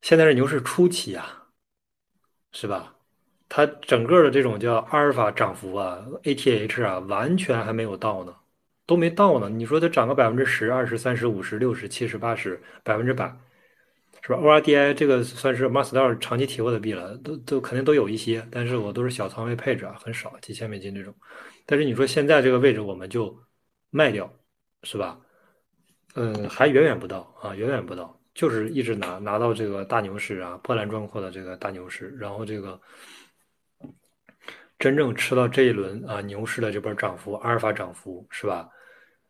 现在是牛市初期啊，是吧？它整个的这种叫阿尔法涨幅啊，ATH 啊，完全还没有到呢。都没到呢，你说它涨个百分之十、二十、三十、五十、六十、七十、八十、百分之百，是吧？ORDI 这个算是 Master 长期提货的币了，都都肯定都有一些，但是我都是小仓位配置啊，很少，几千美金这种。但是你说现在这个位置我们就卖掉，是吧？嗯，还远远不到啊，远远不到，就是一直拿拿到这个大牛市啊，波澜壮阔的这个大牛市，然后这个。真正吃到这一轮啊牛市的这波涨幅，阿尔法涨幅是吧？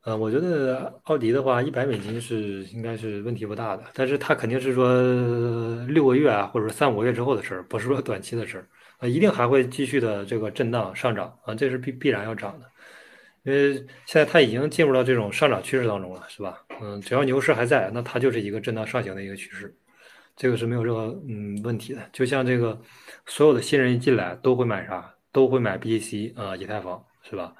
呃，我觉得奥迪的话，一百美金是应该是问题不大的，但是它肯定是说六个月啊，或者说三五个月之后的事儿，不是说短期的事儿啊，一定还会继续的这个震荡上涨啊，这是必必然要涨的，因为现在它已经进入到这种上涨趋势当中了，是吧？嗯，只要牛市还在，那它就是一个震荡上行的一个趋势，这个是没有任何嗯问题的。就像这个所有的新人一进来都会买啥？都会买 BTC 啊，以太坊是吧？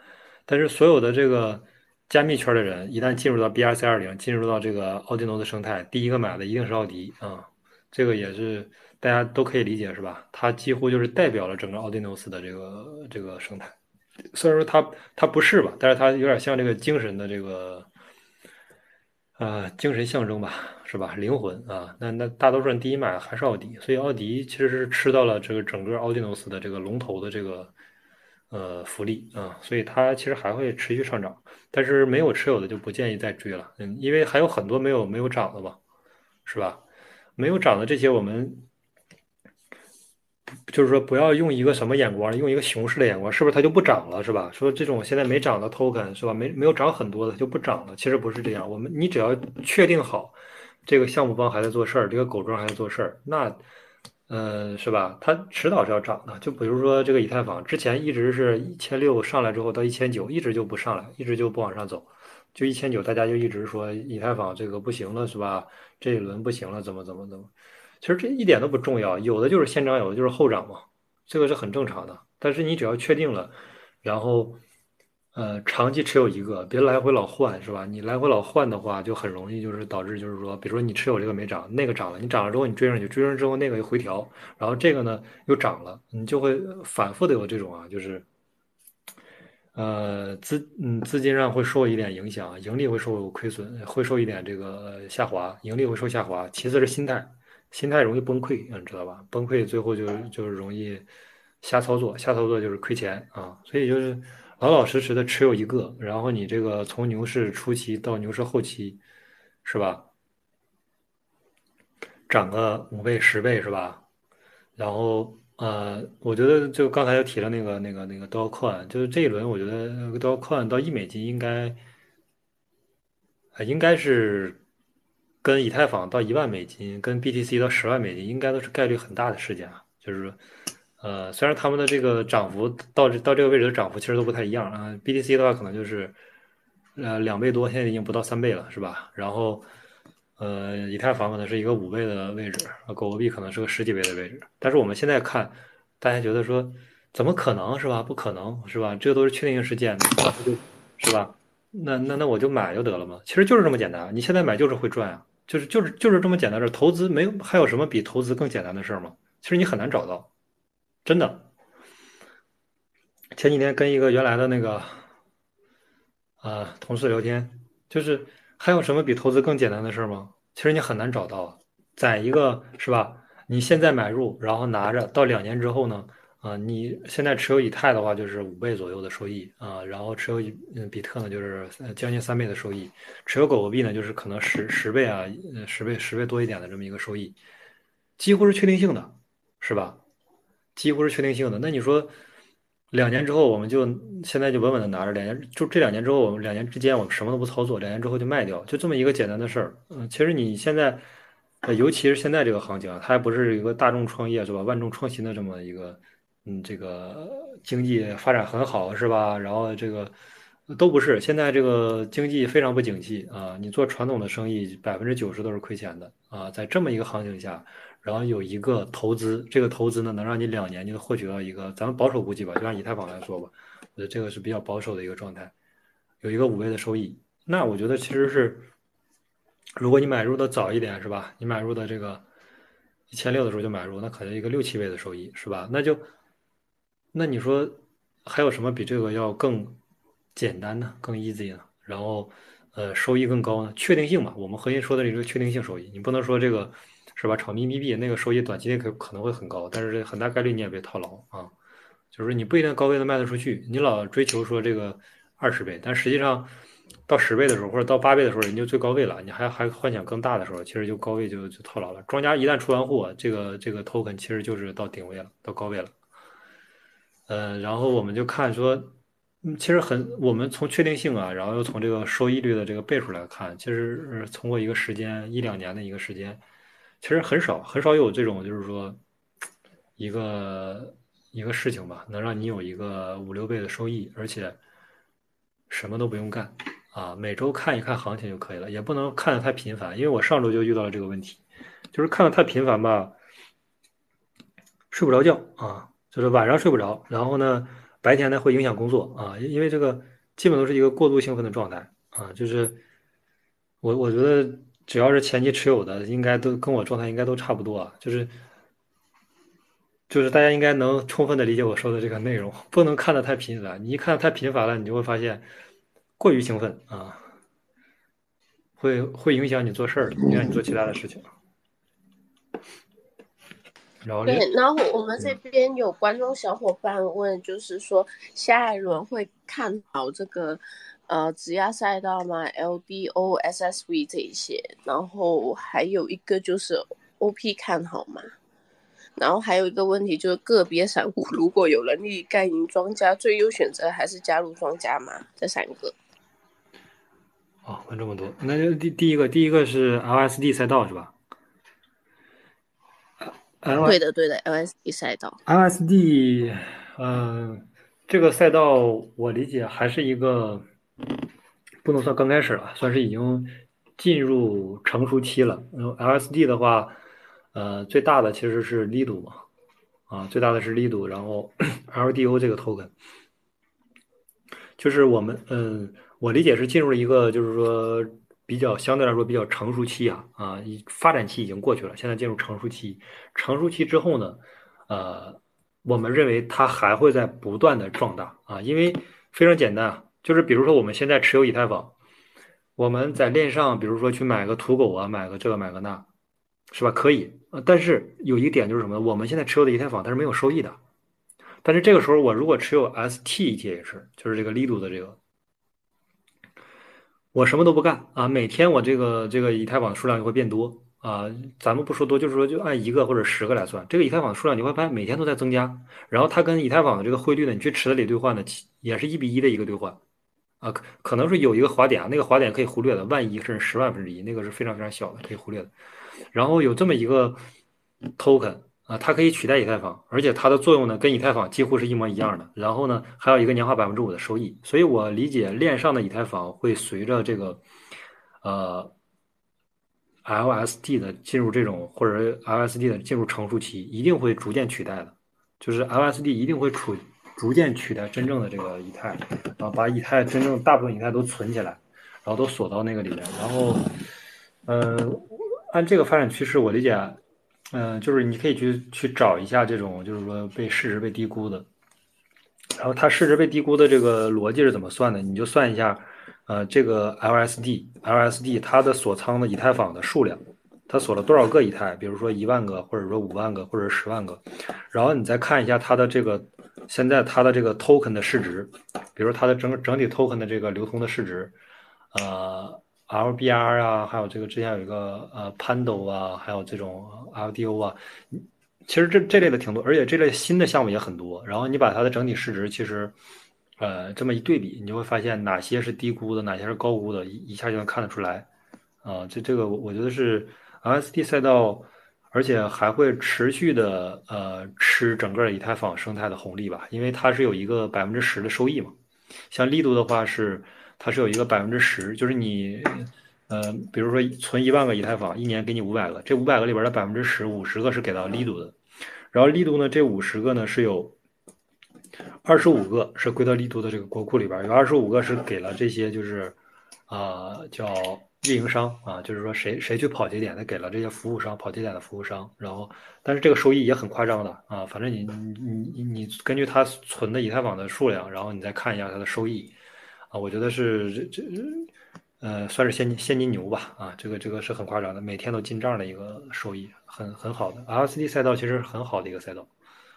但是所有的这个。加密圈的人一旦进入到 BRC 二零，进入到这个奥迪诺的生态，第一个买的一定是奥迪啊，这个也是大家都可以理解是吧？它几乎就是代表了整个奥迪诺斯的这个这个生态。虽然说它它不是吧，但是它有点像这个精神的这个，呃，精神象征吧，是吧？灵魂啊，那那大多数人第一买还是奥迪，所以奥迪其实是吃到了这个整个奥迪诺斯的这个龙头的这个。呃，福利啊，所以它其实还会持续上涨，但是没有持有的就不建议再追了，嗯，因为还有很多没有没有涨的嘛，是吧？没有涨的这些，我们就是说不要用一个什么眼光，用一个熊市的眼光，是不是它就不涨了，是吧？说这种现在没涨的 token 是吧？没没有涨很多的就不涨了，其实不是这样，我们你只要确定好这个项目方还在做事儿，这个狗庄还在做事儿，那。嗯，是吧？它迟早是要涨的。就比如说这个以太坊，之前一直是一千六上来之后到一千九，一直就不上来，一直就不往上走，就一千九，大家就一直说以太坊这个不行了，是吧？这一轮不行了，怎么怎么怎么？其实这一点都不重要，有的就是先涨，有的就是后涨嘛，这个是很正常的。但是你只要确定了，然后。呃，长期持有一个，别来回老换，是吧？你来回老换的话，就很容易就是导致，就是说，比如说你持有这个没涨，那个涨了，你涨了之后你追上去，追上之后那个又回调，然后这个呢又涨了，你就会反复的有这种啊，就是，呃，资嗯资金上会受一点影响，盈利会受亏损，会受一点这个下滑，盈利会受下滑。其次是心态，心态容易崩溃，你知道吧？崩溃最后就就是容易瞎操作，瞎操作就是亏钱啊，所以就是。老老实实的持有一个，然后你这个从牛市初期到牛市后期，是吧？涨个五倍、十倍，是吧？然后呃，我觉得就刚才又提了那个、那个、那个 dog coin 就是这一轮，我觉得 dog coin 到一美金应该，应该是跟以太坊到一万美金，跟 BTC 到十万美金，应该都是概率很大的事件啊，就是。呃，虽然他们的这个涨幅到这到这个位置的涨幅其实都不太一样啊，BTC 的话可能就是呃两倍多，现在已经不到三倍了，是吧？然后呃，以太坊可能是一个五倍的位置，狗狗币可能是个十几倍的位置。但是我们现在看，大家觉得说怎么可能是吧？不可能是吧？这都是确定性事件，是吧？那那那我就买就得了嘛。其实就是这么简单，你现在买就是会赚啊，就是就是就是这么简单。这投资没有还有什么比投资更简单的事儿吗？其实你很难找到。真的，前几天跟一个原来的那个啊同事聊天，就是还有什么比投资更简单的事吗？其实你很难找到，在一个是吧？你现在买入，然后拿着到两年之后呢，啊，你现在持有以太的话就是五倍左右的收益啊，然后持有嗯比特呢就是将近三倍的收益，持有狗狗币呢就是可能十十倍啊，十倍十倍多一点的这么一个收益，几乎是确定性的，是吧？几乎是确定性的。那你说，两年之后我们就现在就稳稳的拿着，两年就这两年之后，我们两年之间我们什么都不操作，两年之后就卖掉，就这么一个简单的事儿。嗯，其实你现在，呃尤其是现在这个行情啊，它还不是一个大众创业是吧？万众创新的这么一个，嗯，这个经济发展很好是吧？然后这个都不是，现在这个经济非常不景气啊，你做传统的生意百分之九十都是亏钱的啊，在这么一个行情下。然后有一个投资，这个投资呢，能让你两年就能获取到一个，咱们保守估计吧，就按以太坊来说吧，我觉得这个是比较保守的一个状态，有一个五倍的收益。那我觉得其实是，如果你买入的早一点，是吧？你买入的这个一千六的时候就买入，那可能一个六七倍的收益，是吧？那就，那你说还有什么比这个要更简单呢？更 easy 呢？然后，呃，收益更高呢？确定性嘛，我们核心说的这个确定性收益，你不能说这个。是吧？炒咪咪币那个收益短期内可可能会很高，但是这很大概率你也别套牢啊。就是你不一定高位能卖得出去，你老追求说这个二十倍，但实际上到十倍的时候或者到八倍的时候，人就最高位了。你还还幻想更大的时候，其实就高位就就套牢了。庄家一旦出完货，这个这个 token 其实就是到顶位了，到高位了。嗯，然后我们就看说，其实很我们从确定性啊，然后又从这个收益率的这个倍数来看，其实通过一个时间一两年的一个时间。其实很少很少有这种，就是说，一个一个事情吧，能让你有一个五六倍的收益，而且什么都不用干啊，每周看一看行情就可以了，也不能看的太频繁，因为我上周就遇到了这个问题，就是看的太频繁吧，睡不着觉啊，就是晚上睡不着，然后呢，白天呢会影响工作啊，因为这个基本都是一个过度兴奋的状态啊，就是我我觉得只要是前期持有的，应该都跟我状态应该都差不多啊，就是就是大家应该能充分的理解我说的这个内容，不能看的太频繁，你一看太频繁了，你就会发现过于兴奋啊，会会影响你做事儿，影响你做其他的事情。然后对，然后我们这边有观众小伙伴问，就是说下一轮会看好这个呃直压赛道吗？L B O S S V 这一些，然后还有一个就是 OP 看好吗？然后还有一个问题就是个别散户如果有能力干赢庄家，最优选择还是加入庄家吗？这三个。哦，问这么多，那就第第一个，第一个是 LSD 赛道是吧？L 对的，对的，LSD 赛道。LSD，嗯、这个赛道我理解还是一个不能算刚开始了，算是已经进入成熟期了。然后，LSD 的话，呃，最大的其实是 Lido 嘛，啊，最大的是 Lido，然后 (clears throat) LDO 这个 token，就是我们，嗯，我理解是进入了一个就是说比较相对来说比较成熟期啊，啊，已发展期已经过去了，现在进入成熟期。成熟期之后呢，呃，我们认为它还会在不断的壮大啊，因为非常简单啊，就是比如说我们现在持有以太坊，我们在链上，比如说去买个土狗啊，买个这个买个那，是吧？可以，呃但是有一点就是什么呢？我们现在持有的以太坊它是没有收益的，但是这个时候我如果持有 ST ETH，就是这个力度的这个。我什么都不干啊，每天我这个这个以太坊的数量就会变多啊。咱们不说多，就是说就按一个或者十个来算，这个以太坊的数量你会发现每天都在增加。然后它跟以太坊的这个汇率呢，你去池子里兑换呢，也是一比一的一个兑换啊。可可能是有一个滑点啊，那个滑点可以忽略的，万一甚至十万分之一，那个是非常非常小的，可以忽略的。然后有这么一个 token 啊，它可以取代以太坊，而且它的作用呢跟以太坊几乎是一模一样的。然后呢，还有一个年化百分之五的收益，所以我理解链上的以太坊会随着这个呃 LSD 的进入这种或者 LSD 的进入成熟期，一定会逐渐取代的，就是 LSD 一定会处逐渐取代真正的这个以太，然后把以太真正大部分以太都存起来，然后都锁到那个里面，然后呃按这个发展趋势，我理解。嗯，就是你可以去去找一下这种，就是说被市值被低估的，然后它市值被低估的这个逻辑是怎么算的？你就算一下，呃，这个 LSD，LSD 它的锁仓的以太坊的数量，它锁了多少个以太？比如说一万个，或者说五万个，或者十万个，然后你再看一下它的这个现在它的这个 token 的市值，比如它的整整体 token 的这个流通的市值，呃。LBR 啊，还有这个之前有一个呃 Pando 啊，还有这种 LDO 啊，其实这这类的挺多，而且这类新的项目也很多。然后你把它的整体市值，其实呃这么一对比，你就会发现哪些是低估的，哪些是高估的，一一下就能看得出来。啊、这这个我我觉得是 LSD 赛道，而且还会持续的呃吃整个以太坊生态的红利吧，因为它是有一个百分之十的收益嘛。像力度的话是。它是有一个百分之十，就是你，呃，比如说存一万个以太坊，一年给你五百个，这五百个里边的百分之十，五十个是给到力度的，然后力度呢，这五十个呢是有二十五个是归到力度的这个国库里边，有二十五个是给了这些就是啊、叫运营商啊，就是说谁谁去跑节点，他给了这些服务商跑节点的服务商，然后但是这个收益也很夸张的啊，反正你你你你根据他存的以太坊的数量，然后你再看一下它的收益。啊，我觉得是这这，呃，算是现金现金牛吧。啊，这个这个是很夸张的，每天都进账的一个收益，很很好的。LCD 赛道其实很好的一个赛道，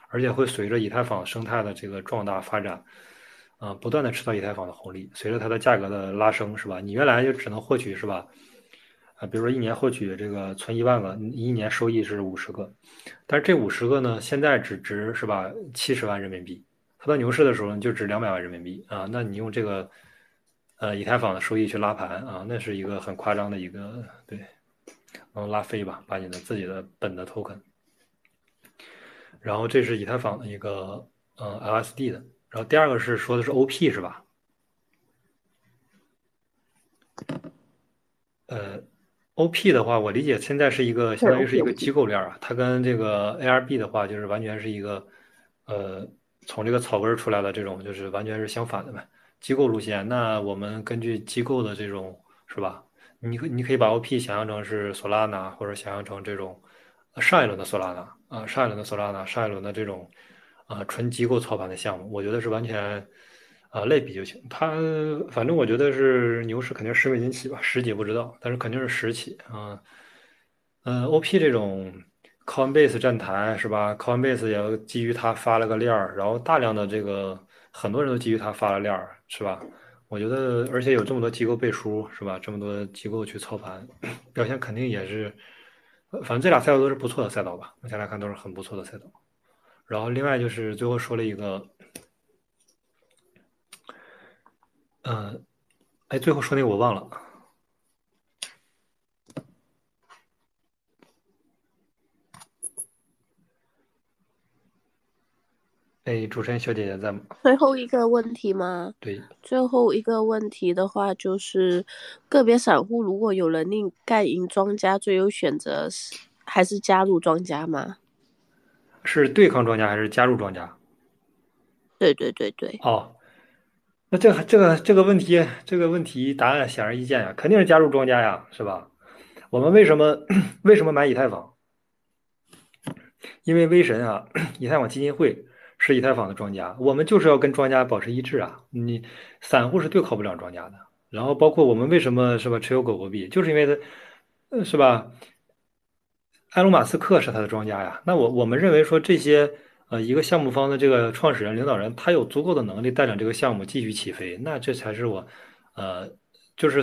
而且会随着以太坊生态的这个壮大发展，啊、不断的吃到以太坊的红利。随着它的价格的拉升，是吧？你原来就只能获取，是吧？啊，比如说一年获取这个存一万个，一年收益是五十个，但是这五十个呢，现在只值是吧七十万人民币。它到牛市的时候就值两百万人民币啊，那你用这个呃以太坊的收益去拉盘啊，那是一个很夸张的一个对，能拉飞吧，把你的自己的本的 token。然后这是以太坊的一个呃 LSD 的，然后第二个是说的是 OP 是吧？呃，OP 的话，我理解现在是一个相当于是一个机构链啊，它跟这个 ARB 的话就是完全是一个呃。从这个草根出来的这种就是完全是相反的呗。机构路线，那我们根据机构的这种是吧？你可你可以把 OP 想象成是索拉纳，或者想象成这种上一轮的索拉纳啊，上一轮的索拉纳，上一轮的这种啊纯机构操盘的项目，我觉得是完全啊类比就行。它反正我觉得是牛市肯定十美金起吧，十几不知道，但是肯定是十起啊。嗯，OP 这种。Coinbase 站台是吧？Coinbase 也基于它发了个链儿，然后大量的这个很多人都基于它发了链儿，是吧？我觉得，而且有这么多机构背书，是吧？这么多机构去操盘，表现肯定也是，反正这俩赛道都是不错的赛道吧？目前来看都是很不错的赛道。然后另外就是最后说了一个，嗯，哎，最后说那个我忘了。哎，主持人小姐姐在吗？最后一个问题吗？对，最后一个问题的话，就是个别散户如果有能力盖赢庄家，最优选择是还是加入庄家吗？是对抗庄家还是加入庄家？对对对对。哦，那这个这个这个问题，这个问题答案显而易见呀，肯定是加入庄家呀，是吧？我们为什么为什么买以太坊？因为威神啊，以太坊基金会。是以太坊的庄家，我们就是要跟庄家保持一致啊！你散户是对抗不了庄家的。然后包括我们为什么是吧持有狗狗币，就是因为他，是吧？埃隆·马斯克是他的庄家呀。那我我们认为说这些呃一个项目方的这个创始人、领导人，他有足够的能力带领这个项目继续起飞，那这才是我呃就是。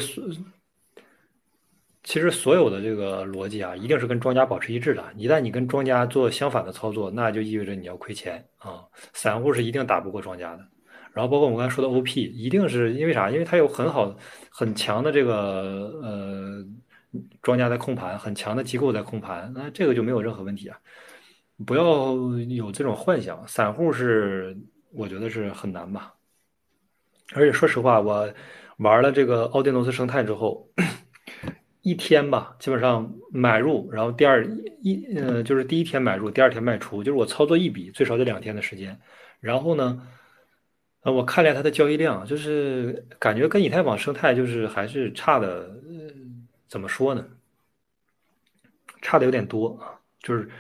其实所有的这个逻辑啊，一定是跟庄家保持一致的。一旦你跟庄家做相反的操作，那就意味着你要亏钱啊！散户是一定打不过庄家的。然后包括我们刚才说的 OP，一定是因为啥？因为它有很好、很强的这个呃庄家在控盘，很强的机构在控盘，那这个就没有任何问题啊！不要有这种幻想，散户是我觉得是很难吧。而且说实话，我玩了这个奥迪诺斯生态之后。一天吧，基本上买入，然后第二一呃，就是第一天买入，第二天卖出，就是我操作一笔最少得两天的时间。然后呢，呃，我看了它的交易量，就是感觉跟以太坊生态就是还是差的，怎么说呢？差的有点多啊，就是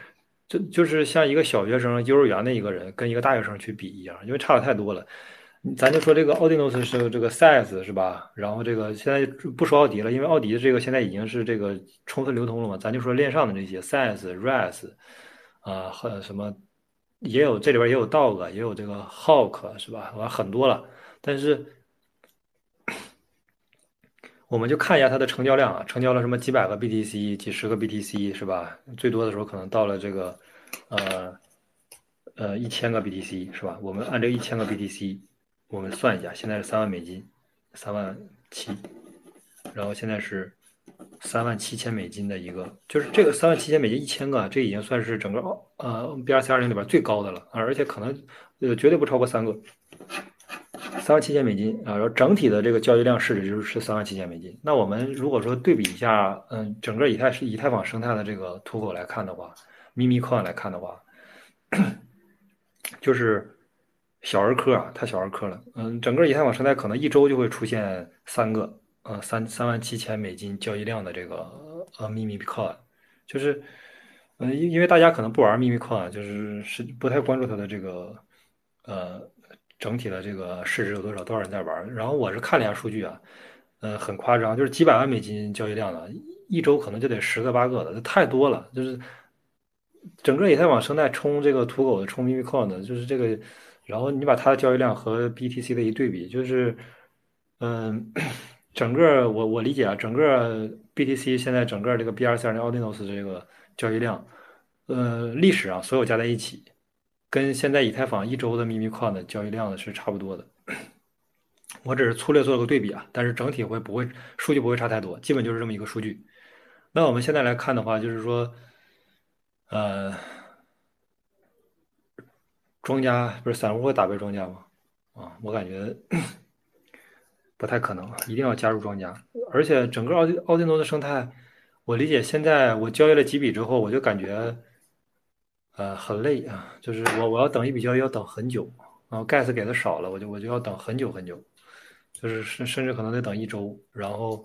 就就是像一个小学生幼儿园的一个人跟一个大学生去比一样，因为差的太多了。咱就说这个奥迪诺斯是这个 size 是吧？然后这个现在不说奥迪了，因为奥迪的这个现在已经是这个充分流通了嘛。咱就说链上的这些 size、res 啊，和什么也有，这里边也有 dog，也有这个 hawk 是吧？完很多了。但是我们就看一下它的成交量啊，成交了什么几百个 BTC、几十个 BTC 是吧？最多的时候可能到了这个呃呃一千个 BTC 是吧？我们按这一千个 BTC。我们算一下，现在是三万美金，三万七，然后现在是三万七千美金的一个，就是这个三万七千美金一千个，这已经算是整个呃 BRC 二零里边最高的了啊而且可能呃绝对不超过三个，三万七千美金啊，然后整体的这个交易量市值就是三万七千美金。那我们如果说对比一下，嗯，整个以太是以太坊生态的这个土狗来看的话，咪咪矿来看的话，就是。小儿科啊，太小儿科了。嗯，整个以太坊生态可能一周就会出现三个，呃，三三万七千美金交易量的这个呃秘密 coin，就是，嗯，因因为大家可能不玩秘密 coin，就是是不太关注它的这个，呃，整体的这个市值有多少，多少人在玩。然后我是看了一下数据啊，呃，很夸张，就是几百万美金交易量的，一周可能就得十个八个的，这太多了。就是整个以太坊生态冲这个土狗的，冲秘密 coin 的，就是这个。然后你把它的交易量和 BTC 的一对比，就是，嗯，(coughs) 整个我我理解啊，整个 BTC 现在整个这个 BRC 二零 Ordinals 这个交易量，呃，历史上所有加在一起，跟现在以太坊一周的秘密矿的交易量呢是差不多的。我只是粗略做了个对比啊，但是整体会不会数据不会差太多，基本就是这么一个数据。那我们现在来看的话，就是说，呃。庄家不是散户会打败庄家吗？啊，我感觉 (coughs) 不太可能，一定要加入庄家。而且整个奥奥迪诺的生态，我理解现在我交易了几笔之后，我就感觉呃很累啊，就是我我要等一笔交易要等很久，然后 gas 给的少了，我就我就要等很久很久。就是甚甚至可能得等一周。然后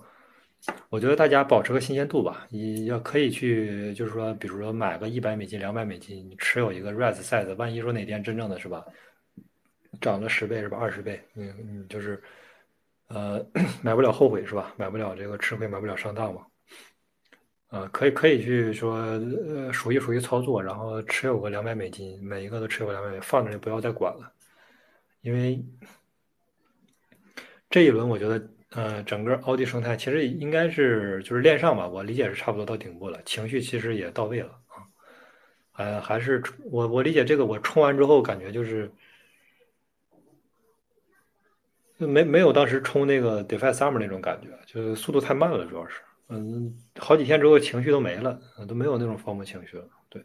我觉得大家保持个新鲜度吧，你要可以去，就是说，比如说买个一百美金、两百美金，你持有一个 rise size，万一说哪天真正的是吧，涨了十倍是吧，二十倍，你你，就是呃 (coughs) 买不了后悔是吧？买不了这个吃亏，买不了上当嘛。呃，可以可以去说，呃，熟悉熟悉操作，然后持有个两百美金，每一个都持有两百美，放着就不要再管了，因为这一轮我觉得，呃，整个奥迪生态其实应该是就是链上吧，我理解是差不多到顶部了，情绪其实也到位了啊，呃，还是我我理解这个我冲完之后感觉就是没没有当时冲那个 DeFi Summer 那种感觉，就是速度太慢了，主要是。嗯，好几天之后情绪都没了，都没有那种疯魔情绪了。对，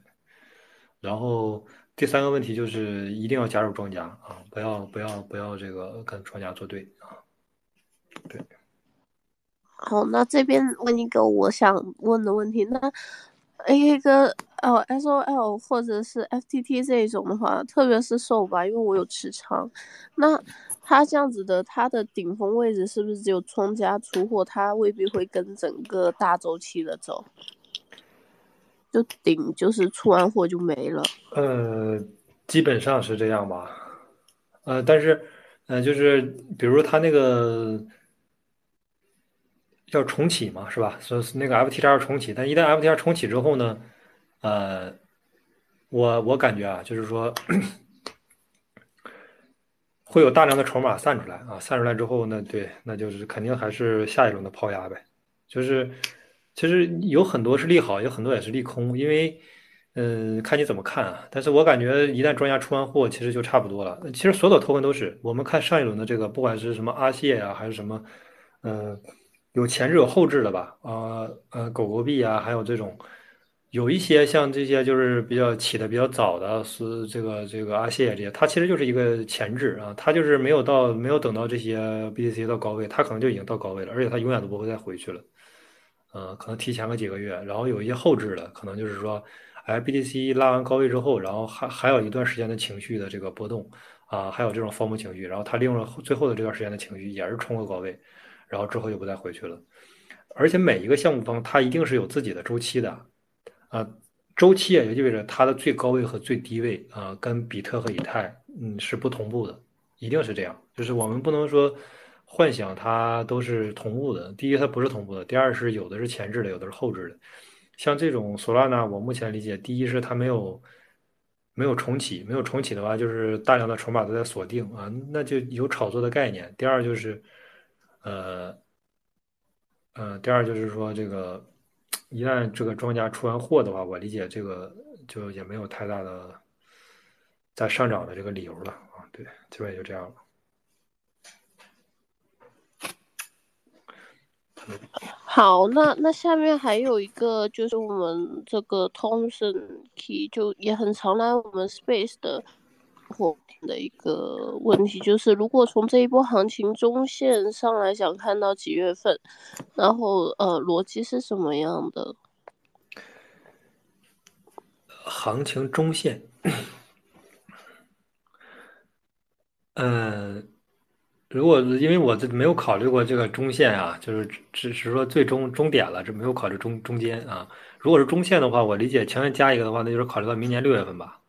然后第三个问题就是一定要加入庄家啊，不要不要不要这个跟庄家作对啊。对。好，那这边问一个我想问的问题，那 A K 哥，哦 S O L 或者是 F T T 这一种的话，特别是瘦吧，因为我有持仓，那。他这样子的，它的顶峰位置是不是只有庄家出货？它未必会跟整个大周期的走，就顶就是出完货就没了。呃，基本上是这样吧。呃，但是，呃，就是比如他那个要重启嘛，是吧？所以那个 FTR 要重启，但一旦 FTR 重启之后呢，呃，我我感觉啊，就是说。(clears throat) 会有大量的筹码散出来啊，散出来之后，那对，那就是肯定还是下一轮的抛压呗。就是，其实有很多是利好，有很多也是利空，因为，嗯，看你怎么看啊。但是我感觉一旦庄家出完货，其实就差不多了。其实所有头文都是，我们看上一轮的这个，不管是什么阿谢呀，还是什么，嗯，有前置有后置的吧，啊，呃，狗狗币啊，还有这种。有一些像这些就是比较起的比较早的，是这个这个阿谢这些，它其实就是一个前置啊，它就是没有到没有等到这些 BTC 到高位，它可能就已经到高位了，而且它永远都不会再回去了，嗯，可能提前个几个月，然后有一些后置的，可能就是说，哎，BTC 拉完高位之后，然后还还有一段时间的情绪的这个波动啊，还有这种疯魔情绪，然后它利用了最后的这段时间的情绪，也是冲个高位，然后之后就不再回去了，而且每一个项目方它一定是有自己的周期的。啊，周期也就意味着它的最高位和最低位啊，跟比特和以太嗯是不同步的，一定是这样。就是我们不能说幻想它都是同步的。第一，它不是同步的；第二是有的是前置的，有的是后置的。像这种索拉呢，我目前理解，第一是它没有没有重启，没有重启的话，就是大量的筹码都在锁定啊，那就有炒作的概念。第二就是呃呃，第二就是说这个。一旦这个庄家出完货的话，我理解这个就也没有太大的在上涨的这个理由了啊。对，基本也就这样了。好，那那下面还有一个就是我们这个 Thomson Key 就也很常来我们 Space 的。火的一个问题就是，如果从这一波行情中线上来想看到几月份，然后呃逻辑是什么样的？行情中线，嗯，如果因为我这没有考虑过这个中线啊，就是只是说最终终点了，这没有考虑中中间啊。如果是中线的话，我理解前面加一个的话，那就是考虑到明年六月份吧。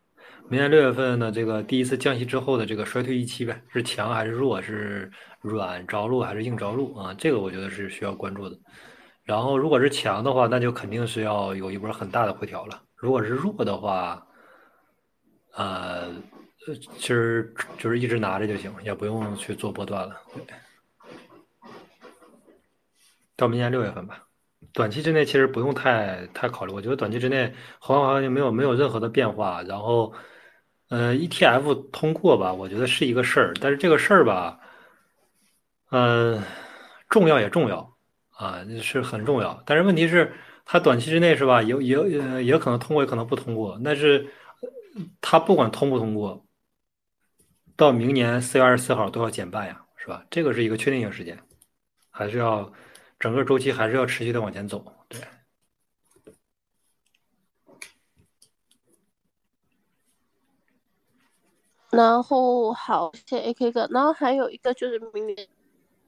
明年六月份呢这个第一次降息之后的这个衰退预期呗，是强还是弱？是软着陆还是硬着陆啊？这个我觉得是需要关注的。然后如果是强的话，那就肯定是要有一波很大的回调了。如果是弱的话，呃，其实就是一直拿着就行，也不用去做波段了。到明年六月份吧，短期之内其实不用太太考虑。我觉得短期之内，黄行情没有没有任何的变化，然后。呃，ETF 通过吧，我觉得是一个事儿，但是这个事儿吧，嗯，重要也重要啊，是很重要。但是问题是，它短期之内是吧，也也也可能通过，也可能不通过。但是它不管通不通过，到明年四月二十四号都要减半呀，是吧？这个是一个确定性时间，还是要整个周期还是要持续的往前走，对。然后好，谢谢 AK 哥。然后还有一个就是明年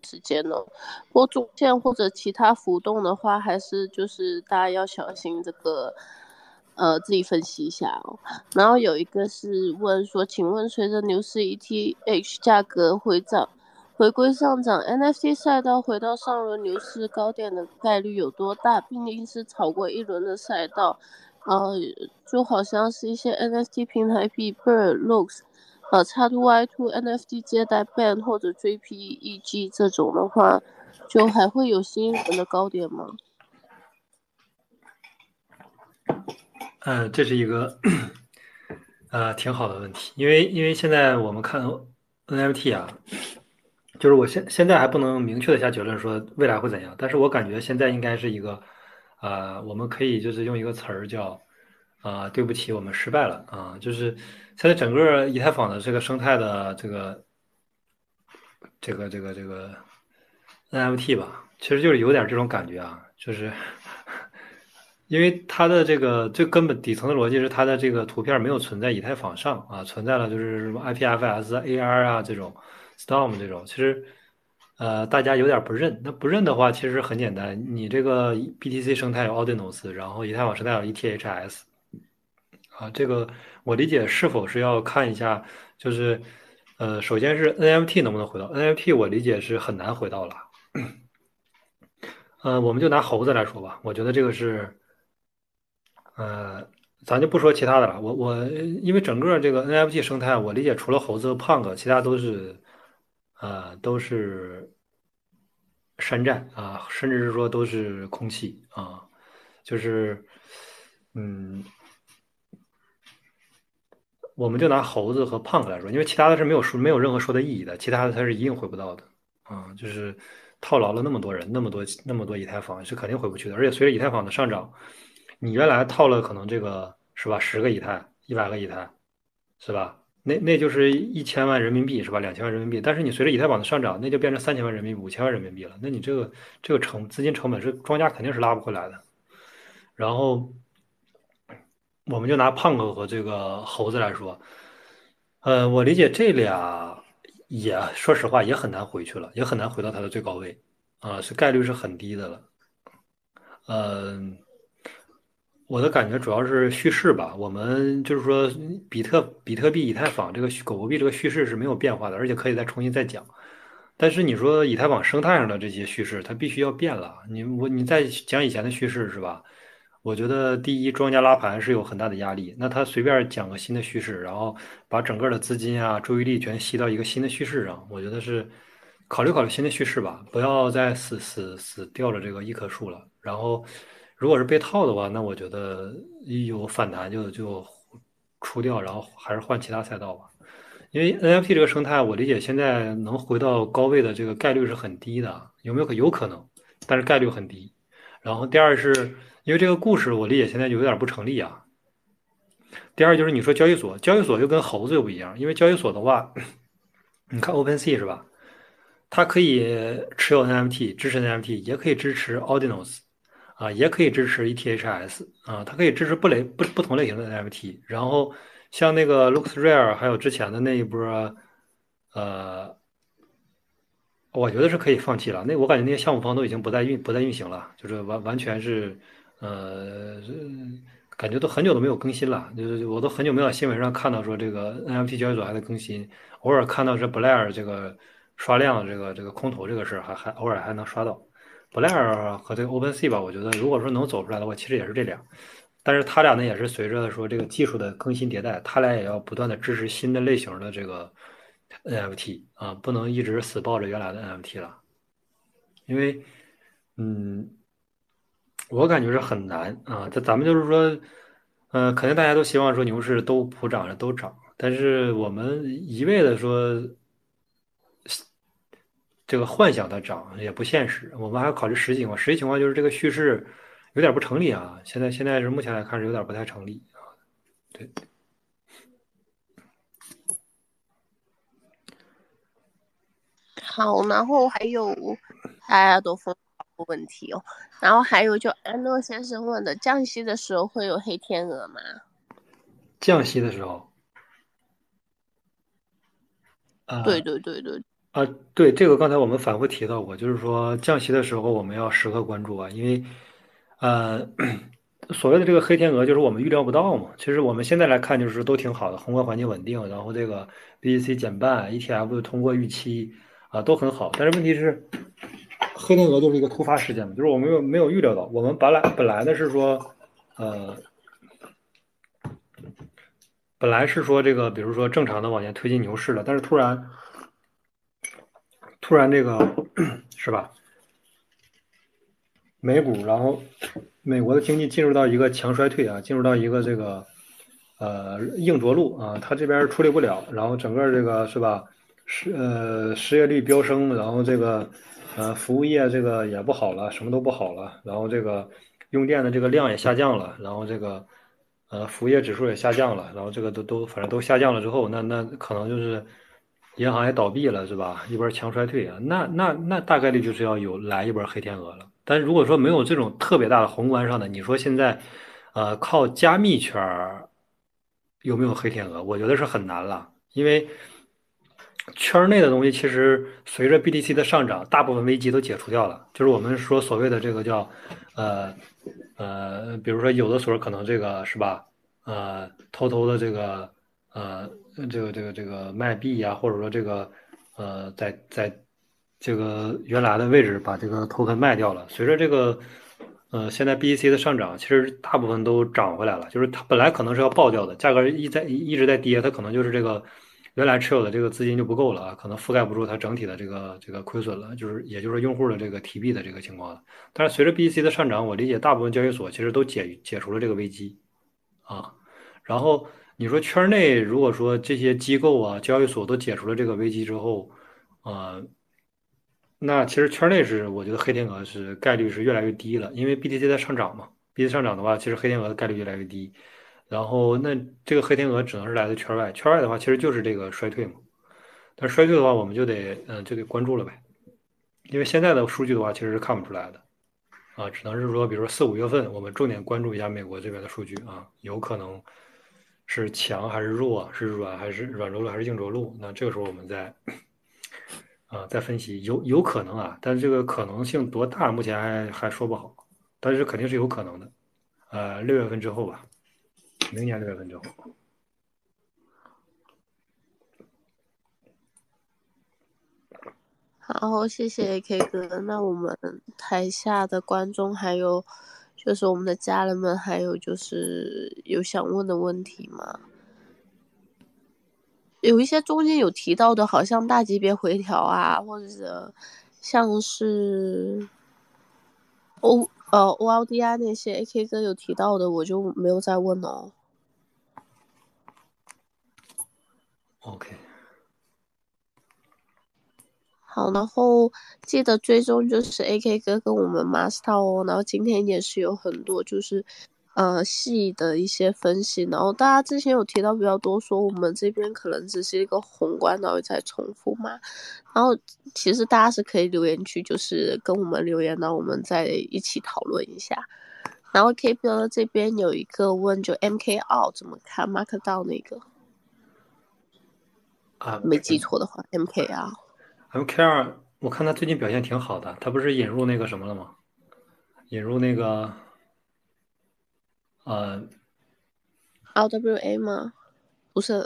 时间哦。不过中线或者其他浮动的话，还是就是大家要小心这个，呃，自己分析一下哦。然后有一个是问说，请问随着牛市 ETH 价格回涨。回归上涨，NFT 赛道回到上轮牛市高点的概率有多大？毕竟是炒过一轮的赛道，呃，就好像是一些 NFT 平台币 Bird Looks，呃，叉 Two Y Two NFT 接待 Band 或者 JPEG 这种的话，就还会有新一轮的高点吗？嗯，这是一个呃挺好的问题，因为因为现在我们看 NFT 啊。就是我现现在还不能明确的下结论说未来会怎样，但是我感觉现在应该是一个，啊，我们可以就是用一个词儿叫，啊，对不起，我们失败了啊，就是现在整个以太坊的这个生态的这个，这个这个这个 NFT 吧，其实就是有点这种感觉啊，就是，(laughs) 因为它的这个最根本底层的逻辑是它的这个图片没有存在以太坊上啊，存在了就是什么 IPFS、AR 啊这种。Storm 这种其实，呃，大家有点不认。那不认的话，其实很简单。你这个 BTC 生态有 Ordinals，然后以太坊生态有 ETHS，啊，这个我理解是否是要看一下，就是，呃，首先是 NFT 能不能回到 NFT，我理解是很难回到了。呃，我们就拿猴子来说吧，我觉得这个是，呃，咱就不说其他的了。我我因为整个这个 NFT 生态，我理解除了猴子和 Punk，其他都是。啊，都是山寨啊，甚至是说都是空气啊，就是，嗯，我们就拿猴子和胖子来说，因为其他的是没有说没有任何说的意义的，其他的它是一定回不到的啊，就是套牢了那么多人，那么多那么多以太坊是肯定回不去的，而且随着以太坊的上涨，你原来套了可能这个是吧，十个以太，一百个以太，是吧？那那就是一千万人民币是吧？两千万人民币，但是你随着以太坊的上涨，那就变成三千万人民币、五千万人民币了。那你这个这个成资金成本是庄家肯定是拉不回来的。然后，我们就拿胖哥和这个猴子来说，呃，我理解这俩也说实话也很难回去了，也很难回到它的最高位啊，是概率是很低的了，嗯。我的感觉主要是叙事吧，我们就是说，比特比特币、以太坊这个狗狗币这个叙事是没有变化的，而且可以再重新再讲。但是你说以太坊生态上的这些叙事，它必须要变了。你我你再讲以前的叙事是吧？我觉得第一，庄家拉盘是有很大的压力。那他随便讲个新的叙事，然后把整个的资金啊、注意力全吸到一个新的叙事上，我觉得是考虑考虑新的叙事吧，不要再死死死吊着这个一棵树了。然后。如果是被套的话，那我觉得一有反弹就就出掉，然后还是换其他赛道吧。因为 NFT 这个生态，我理解现在能回到高位的这个概率是很低的，有没有可有可能？但是概率很低。然后第二是因为这个故事，我理解现在就有点不成立啊。第二就是你说交易所，交易所又跟猴子又不一样，因为交易所的话，(clears throat) 你看 OpenSea 是吧？它可以持有 NFT，支持 NFT，也可以支持 Ordinals。啊，也可以支持 ETHS 啊，它可以支持不类不不同类型的 NFT。然后像那个 LooksRare，还有之前的那一波，呃，我觉得是可以放弃了。那我感觉那些项目方都已经不再运不再运行了，就是完完全是，呃，感觉都很久都没有更新了。就是我都很久没有在新闻上看到说这个 NFT 交易所还在更新，偶尔看到这 Blair 这个刷量这个这个空投这个事儿，还还偶尔还能刷到。Blair 和这个 OpenSea 吧，我觉得如果说能走出来的话，其实也是这俩。但是他俩呢，也是随着说这个技术的更新迭代，他俩也要不断的支持新的类型的这个 NFT 啊，不能一直死抱着原来的 NFT 了。因为，嗯，我感觉是很难啊。这咱们就是说，呃，肯定大家都希望说牛市都普涨着都涨，但是我们一味的说。这个幻想的涨也不现实，我们还要考虑实际情况。实际情况就是这个叙事有点不成立啊！现在现在是目前来看是有点不太成立啊。对，好，然后还有大家都问问题哦，然后还有就安诺先生问的，降息的时候会有黑天鹅吗？降息的时候，啊对对对对。啊，对，这个刚才我们反复提到过，就是说降息的时候我们要时刻关注啊，因为，呃，所谓的这个黑天鹅就是我们预料不到嘛。其实我们现在来看就是都挺好的，宏观环境稳定，然后这个 BTC 减半，ETF 通过预期啊都很好。但是问题是，黑天鹅就是一个突发事件嘛，就是我们没有没有预料到，我们本来本来呢是说，呃。本来是说这个，比如说正常的往前推进牛市的，但是突然，突然这个是吧？美股，然后美国的经济进入到一个强衰退啊，进入到一个这个呃硬着陆啊，它这边处理不了，然后整个这个是吧？失呃失业率飙升，然后这个呃服务业这个也不好了，什么都不好了，然后这个用电的这个量也下降了，然后这个。呃，服务业指数也下降了，然后这个都都反正都下降了之后，那那可能就是银行也倒闭了，是吧？一波强衰退啊，那那那大概率就是要有来一波黑天鹅了。但如果说没有这种特别大的宏观上的，你说现在，呃，靠加密圈有没有黑天鹅？我觉得是很难了，因为圈内的东西其实随着 BTC 的上涨，大部分危机都解除掉了，就是我们说所谓的这个叫呃。呃，比如说有的时候可能这个是吧？呃，偷偷的这个呃，这个这个这个卖币呀，或者说这个呃，在在这个原来的位置把这个 token 卖掉了。随着这个呃现在 BTC 的上涨，其实大部分都涨回来了。就是它本来可能是要爆掉的，价格一在一直在跌，它可能就是这个。原来持有的这个资金就不够了啊，可能覆盖不住它整体的这个这个亏损了，就是也就是用户的这个提币的这个情况了。但是随着 BTC 的上涨，我理解大部分交易所其实都解解除了这个危机啊。然后你说圈内如果说这些机构啊、交易所都解除了这个危机之后，啊，那其实圈内是我觉得黑天鹅是概率是越来越低了，因为 BTC 在上涨嘛，BTC 上涨的话，其实黑天鹅的概率越来越低。然后，那这个黑天鹅只能是来自圈外，圈外的话，其实就是这个衰退嘛。但衰退的话，我们就得，嗯，就得关注了呗。因为现在的数据的话，其实是看不出来的，啊，只能是说，比如说四五月份，我们重点关注一下美国这边的数据啊，有可能是强还是弱，是软还是软着陆还是硬着陆。那这个时候我们再，啊，再分析，有有可能啊，但是这个可能性多大，目前还还说不好，但是肯定是有可能的。呃，六月份之后吧。明年六月份就好。好，谢谢 AK 哥。那我们台下的观众还有就是我们的家人们，还有就是有想问的问题吗？有一些中间有提到的，好像大级别回调啊，或者像是欧呃，OLDI 那些 AK 哥有提到的，我就没有再问了。OK，好，然后记得追踪就是 AK 哥跟我们 Master 哦，然后今天也是有很多就是呃细的一些分析，然后大家之前有提到比较多，说我们这边可能只是一个宏观，然后在重复嘛，然后其实大家是可以留言区就是跟我们留言，然后我们再一起讨论一下。然后 K 哥这边有一个问，就 MK 二怎么看 Markdown 那个？啊，没记错的话，M K 啊，M K 二，我看他最近表现挺好的，他不是引入那个什么了吗？引入那个，呃，R W A 吗？不是，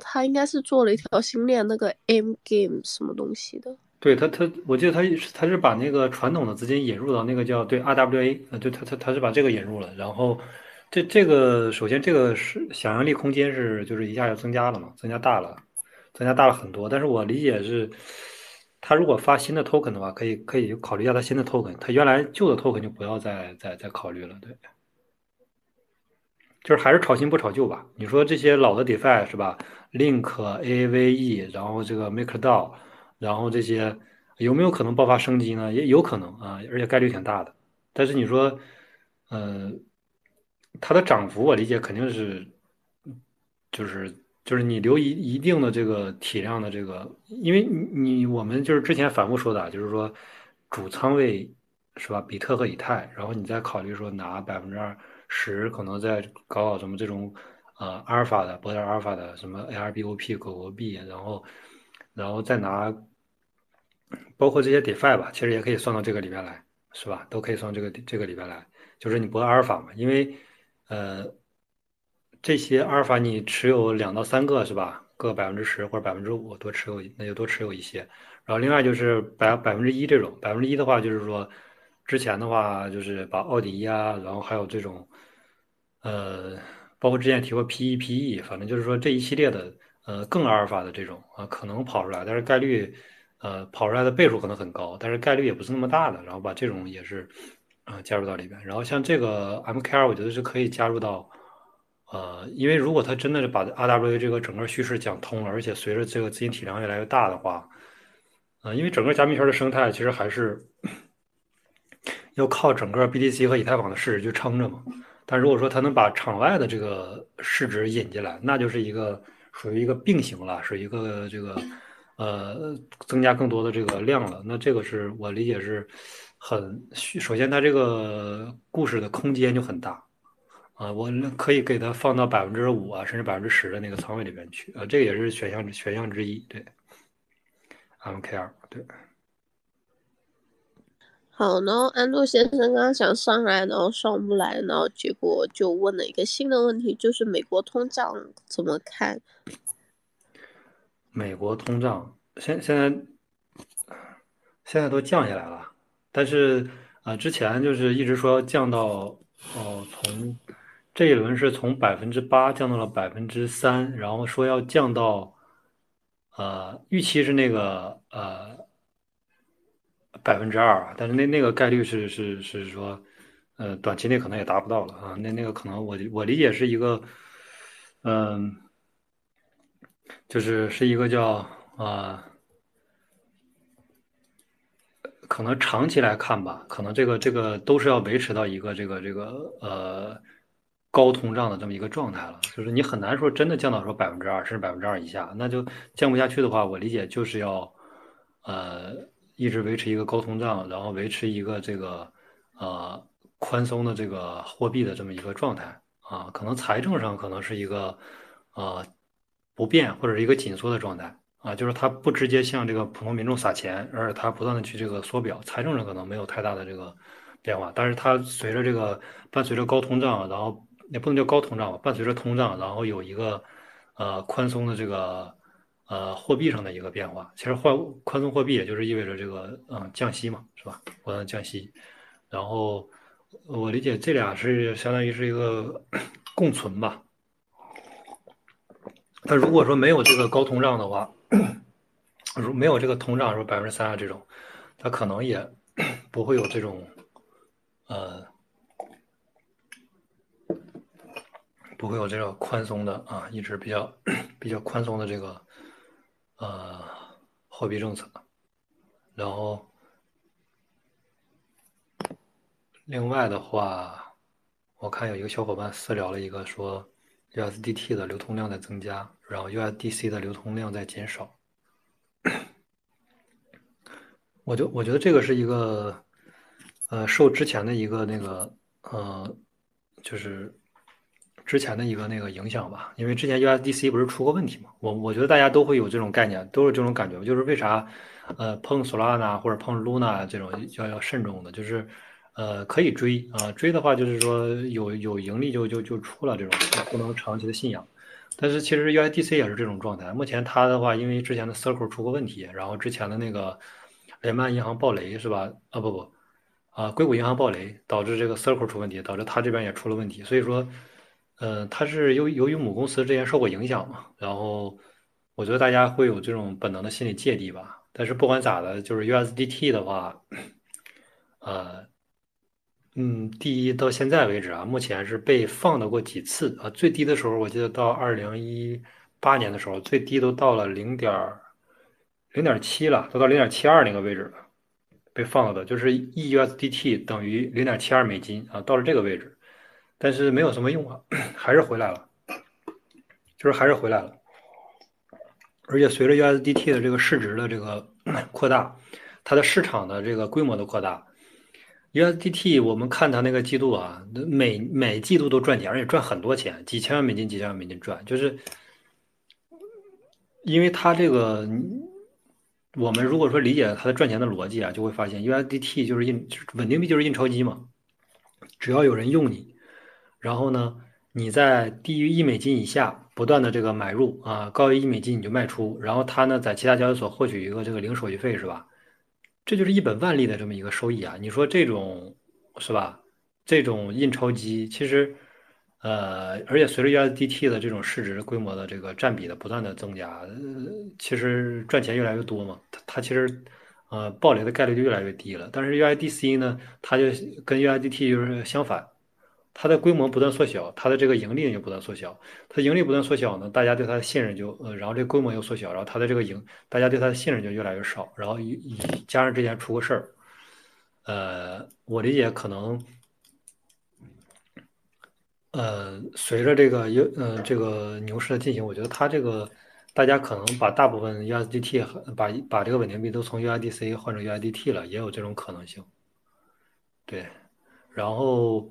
他应该是做了一条新链，那个 M Game 什么东西的。对他，他我记得他他是把那个传统的资金引入到那个叫对 R W A，呃，对他他他是把这个引入了，然后这这个首先这个是想象力空间是就是一下就增加了嘛，增加大了。增加大了很多，但是我理解是，他如果发新的 token 的话，可以可以考虑一下他新的 token，他原来旧的 token 就不要再再再考虑了，对，就是还是炒新不炒旧吧。你说这些老的 defi 是吧？LINK、AVE，然后这个 makerdao，然后这些有没有可能爆发升级呢？也有可能啊，而且概率挺大的。但是你说，呃，它的涨幅我理解肯定是，就是。就是你留一一定的这个体量的这个，因为你你我们就是之前反复说的，就是说主仓位是吧？比特和以太，然后你再考虑说拿百分之二十，可能在搞搞什么这种呃阿尔法的博点阿尔法的什么 ARBOP 狗狗币，然后然后再拿包括这些 DeFi 吧，其实也可以算到这个里边来，是吧？都可以算这个这个里边来，就是你博阿尔法嘛，因为呃这些阿尔法你持有两到三个是吧？各百分之十或者百分之五多持有，那就多持有一些。然后另外就是百百分之一这种，百分之一的话就是说之前的话就是把奥迪呀，然后还有这种呃。包括之前提过 P E P E，反正就是说这一系列的呃更阿尔法的这种啊可能跑出来，但是概率呃跑出来的倍数可能很高，但是概率也不是那么大的。然后把这种也是啊加入到里边。然后像这个 M K R，我觉得是可以加入到呃，因为如果他真的是把 R W A 这个整个叙事讲通了，而且随着这个资金体量越来越大的话，呃，因为整个加密圈的生态其实还是 (coughs) 要靠整个 B T C 和以太坊的市值去撑着嘛。但如果说它能把场外的这个市值引进来，那就是一个属于一个并行了，是一个这个呃增加更多的这个量了。那这个是我理解是很首先它这个故事的空间就很大啊，我可以给它放到百分之五啊，甚至百分之十的那个仓位里边去啊，这个也是选项选项之一。对，MKR 对。好，然后安陆先生刚刚想上来，然后上不来，然后结果就问了一个新的问题，就是美国通胀怎么看？美国通胀现现在现在都降下来了，但是啊，之前就是一直说要降到哦，从这一轮是从百分之八降到了百分之三，然后说要降到呃，预期是那个呃。百分之二，但是那那个概率是是是说，呃，短期内可能也达不到了啊。那那个可能我我理解是一个，嗯，就是是一个叫啊，可能长期来看吧，可能这个这个都是要维持到一个这个这个呃高通胀的这么一个状态了。就是你很难说真的降到说百分之二甚至百分之二以下，那就降不下去的话，我理解就是要呃。一直维持一个高通胀，然后维持一个这个呃宽松的这个货币的这么一个状态啊，可能财政上可能是一个呃不变或者是一个紧缩的状态啊，就是它不直接向这个普通民众撒钱，而是它不断的去这个缩表，财政上可能没有太大的这个变化，但是它随着这个伴随着高通胀，然后也不能叫高通胀吧，伴随着通胀，然后有一个呃宽松的这个。呃，货币上的一个变化，其实换宽松货币，也就是意味着这个嗯降息嘛，是吧？不断降息，然后我理解这俩是相当于是一个共存吧。但如果说没有这个高通胀的话，如没有这个通胀说百分之三啊这种，它可能也不会有这种呃不会有这个宽松的啊，一直比较比较宽松的这个。呃，货币政策，然后另外的话，我看有一个小伙伴私聊了一个说，USDT 的流通量在增加，然后 USDC 的流通量在减少。我就我觉得这个是一个，呃，受之前的一个那个呃，就是。之前的一个那个影响吧，因为之前 USDC 不是出过问题嘛，我我觉得大家都会有这种概念，都是这种感觉，就是为啥，呃，碰 Solana 或者碰 Luna 这种要要慎重的，就是，呃，可以追啊，追的话就是说有有盈利就就就出了这种，不能长期的信仰。但是其实 USDC 也是这种状态，目前它的话，因为之前的 Circle 出过问题，然后之前的那个联邦银行暴雷是吧？啊不不，啊硅谷银行暴雷导致这个 Circle 出问题，导致它这边也出了问题，所以说。嗯，它是由由于母公司之前受过影响嘛，然后我觉得大家会有这种本能的心理芥蒂吧。但是不管咋的，就是 USDT 的话，呃，嗯，第一到现在为止啊，目前是被放到过几次啊，最低的时候我记得到二零一八年的时候，最低都到了零点零点七了，都到零点七二那个位置了，被放了的，就是 EUSDT 等于零点七二美金啊，到了这个位置。但是没有什么用啊，还是回来了，就是还是回来了。而且随着 USDT 的这个市值的这个扩大，它的市场的这个规模的扩大，USDT 我们看它那个季度啊，每每季度都赚钱，而且赚很多钱，几千万美金、几千万美金赚，就是因为它这个我们如果说理解它的赚钱的逻辑啊，就会发现 USDT 就是印稳定币就是印钞机嘛，只要有人用你，然后呢，你在低于一美金以下不断的这个买入啊，高于一美金你就卖出，然后它呢在其他交易所获取一个这个零手续费是吧？这就是一本万利的这么一个收益啊！你说这种是吧？这种印钞机其实。呃，而且随着 USDT 的这种市值规模的这个占比的不断的增加，呃，其实赚钱越来越多嘛，它它其实，呃，暴雷的概率就越来越低了。但是 U I D C 呢，它就跟 U I D T 就是相反，它的规模不断缩小，它的这个盈利也不断缩小。它盈利不断缩小呢，大家对它的信任就，呃，然后这规模又缩小，然后它的这个盈，大家对它的信任就越来越少。然后一一加上之前出过事儿，呃，我理解可能。呃，随着这个优呃这个牛市的进行，我觉得它这个大家可能把大部分 USDT 把把这个稳定币都从 USDC 换成 USDT 了，也有这种可能性。对，然后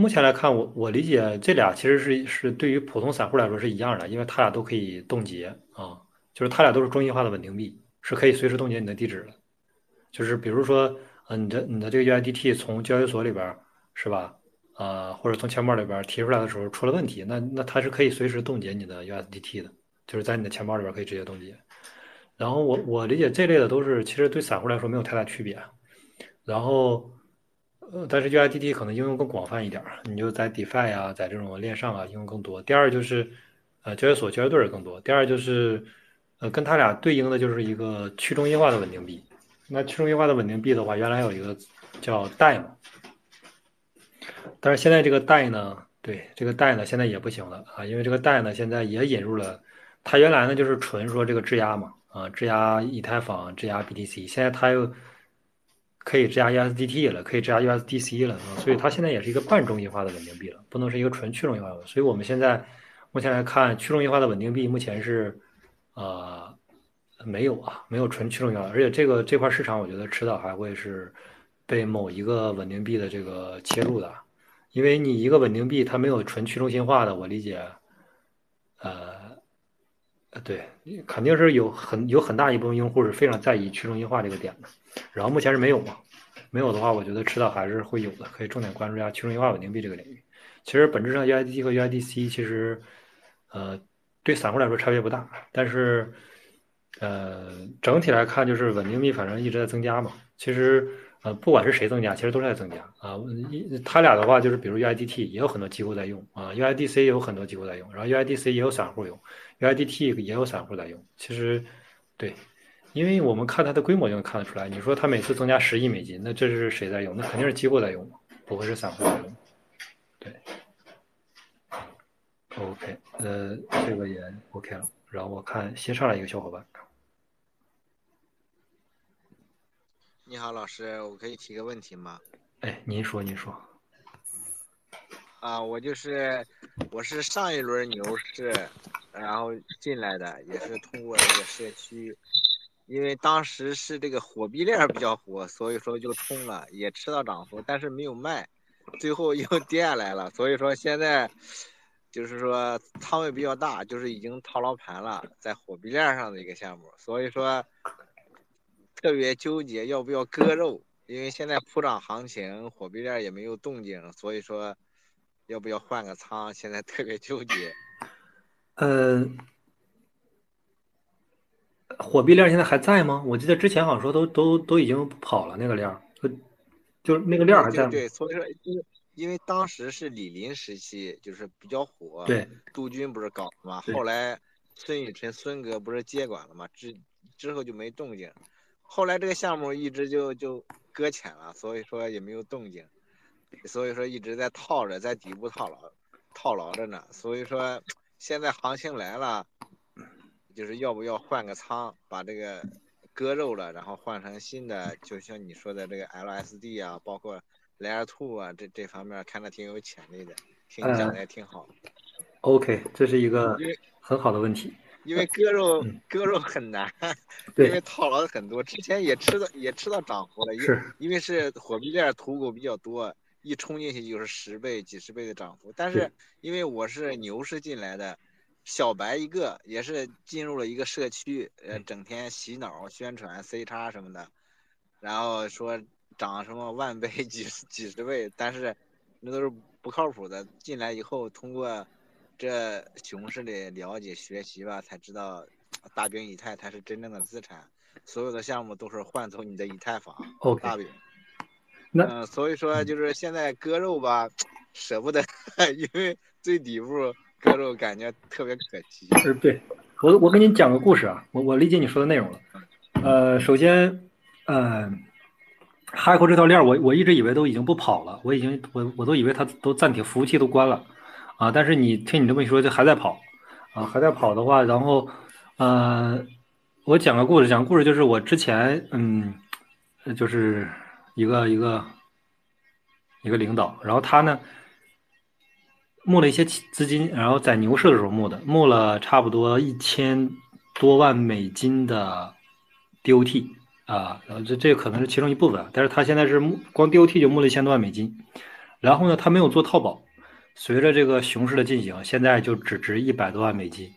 目前来看，我我理解这俩其实是是对于普通散户来说是一样的，因为它俩都可以冻结啊，就是它俩都是中心化的稳定币，是可以随时冻结你的地址的。就是比如说，嗯，你的你的这个 USDT 从交易所里边是吧？啊，或者从钱包里边提出来的时候出了问题，那那它是可以随时冻结你的 USDT 的，就是在你的钱包里边可以直接冻结。然后我我理解这类的都是其实对散户来说没有太大区别。然后呃，但是 U I D T 可能应用更广泛一点，你就在 DeFi 啊，在这种链上啊应用更多。第二就是呃交易所交易对也更多。第二就是呃跟它俩对应的就是一个去中心化的稳定币。那去中心化的稳定币的话，原来有一个叫贷嘛。但是现在这个贷呢，对这个贷呢，现在也不行了啊，因为这个贷呢，现在也引入了，它原来呢就是纯说这个质押嘛，啊，质押以太坊、质押 BTC，现在它又可以质押 USDT 了，可以质押 USDC 了啊，所以它现在也是一个半中心化的稳定币了，不能是一个纯去中心化的。所以我们现在目前来看，去中心化的稳定币目前是呃没有啊，没有纯去中心化，而且这个这块市场，我觉得迟早还会是被某一个稳定币的这个切入的。因为你一个稳定币，它没有纯去中心化的，我理解，呃，呃，对，肯定是有很有很大一部分用户是非常在意去中心化这个点的。然后目前是没有嘛？没有的话，我觉得迟早还是会有的，可以重点关注一下去中心化稳定币这个领域。其实本质上，u i d t 和 u i d c 其实，呃，对散户来说差别不大，但是，呃，整体来看，就是稳定币反正一直在增加嘛。其实。呃，不管是谁增加，其实都是在增加啊。一他俩的话，就是比如 UIDT 也有很多机构在用啊，UIDC 也有很多机构在用，然后 UIDC 也有散户用，UIDT 也有散户在用。其实，对，因为我们看它的规模就能看得出来。你说它每次增加十亿美金，那这是谁在用？那肯定是机构在用，不会是散户在用。对，OK，呃，这个也 OK 了。然后我看新上来一个小伙伴。你好，老师，我可以提个问题吗？哎，您说，您说。啊，我就是，我是上一轮牛市，然后进来的，也是通过这个社区，因为当时是这个火币链比较火，所以说就冲了，也吃到涨幅，但是没有卖，最后又 (laughs) 跌下来了，所以说现在就是说仓位比较大，就是已经套牢盘了，在火币链上的一个项目，所以说。特别纠结要不要割肉，因为现在普涨行情，火币链也没有动静，所以说要不要换个仓？现在特别纠结。(laughs) 呃，火币链现在还在吗？我记得之前好像说都都都已经跑了那个链儿，就是那个链还在吗？对，所以说因为因为当时是李林时期，就是比较火。对，杜军不是搞了吗？后来孙雨辰孙哥不是接管了吗？之之后就没动静。后来这个项目一直就就搁浅了，所以说也没有动静，所以说一直在套着，在底部套牢，套牢着呢。所以说现在行情来了，就是要不要换个仓，把这个割肉了，然后换成新的，就像你说的这个 LSD 啊，包括 Layer Two 啊，这这方面看着挺有潜力的，听你讲的也挺好。OK，这是一个很好的问题。因为割肉割肉很难，(laughs) 因为套牢的很多，之前也吃到也吃到涨幅了，因因为是火币链土狗比较多，一冲进去就是十倍、几十倍的涨幅。但是因为我是牛市进来的，小白一个，也是进入了一个社区，呃，整天洗脑宣传 C 叉什么的，然后说涨什么万倍、(laughs) 几十几十倍，但是那都是不靠谱的。进来以后，通过这熊市的了解学习吧，才知道大饼以太才是真正的资产，所有的项目都是换走你的以太坊。OK 大饼。(laughs) 那嗯、所以说就是现在割肉吧，舍不得，(laughs) 因为最底部割肉感觉特别可惜。是，对我我给你讲个故事啊，我我理解你说的内容了。呃，首先，呃，哈口这条链儿我我一直以为都已经不跑了，我已经我我都以为它都暂停服务器都关了啊，但是你听你这么一说，就还在跑啊，还在跑的话，然后呃，我讲个故事，讲故事就是我之前嗯，呃就是一个一个一个领导，然后他呢。募了一些资金，然后在牛市的时候募的，募了差不多一千多万美金的 DOT 啊，然后这这可能是其中一部分，但是他现在是募光 DOT 就募了一千多万美金，然后呢，他没有做套保，随着这个熊市的进行，现在就只值一百多万美金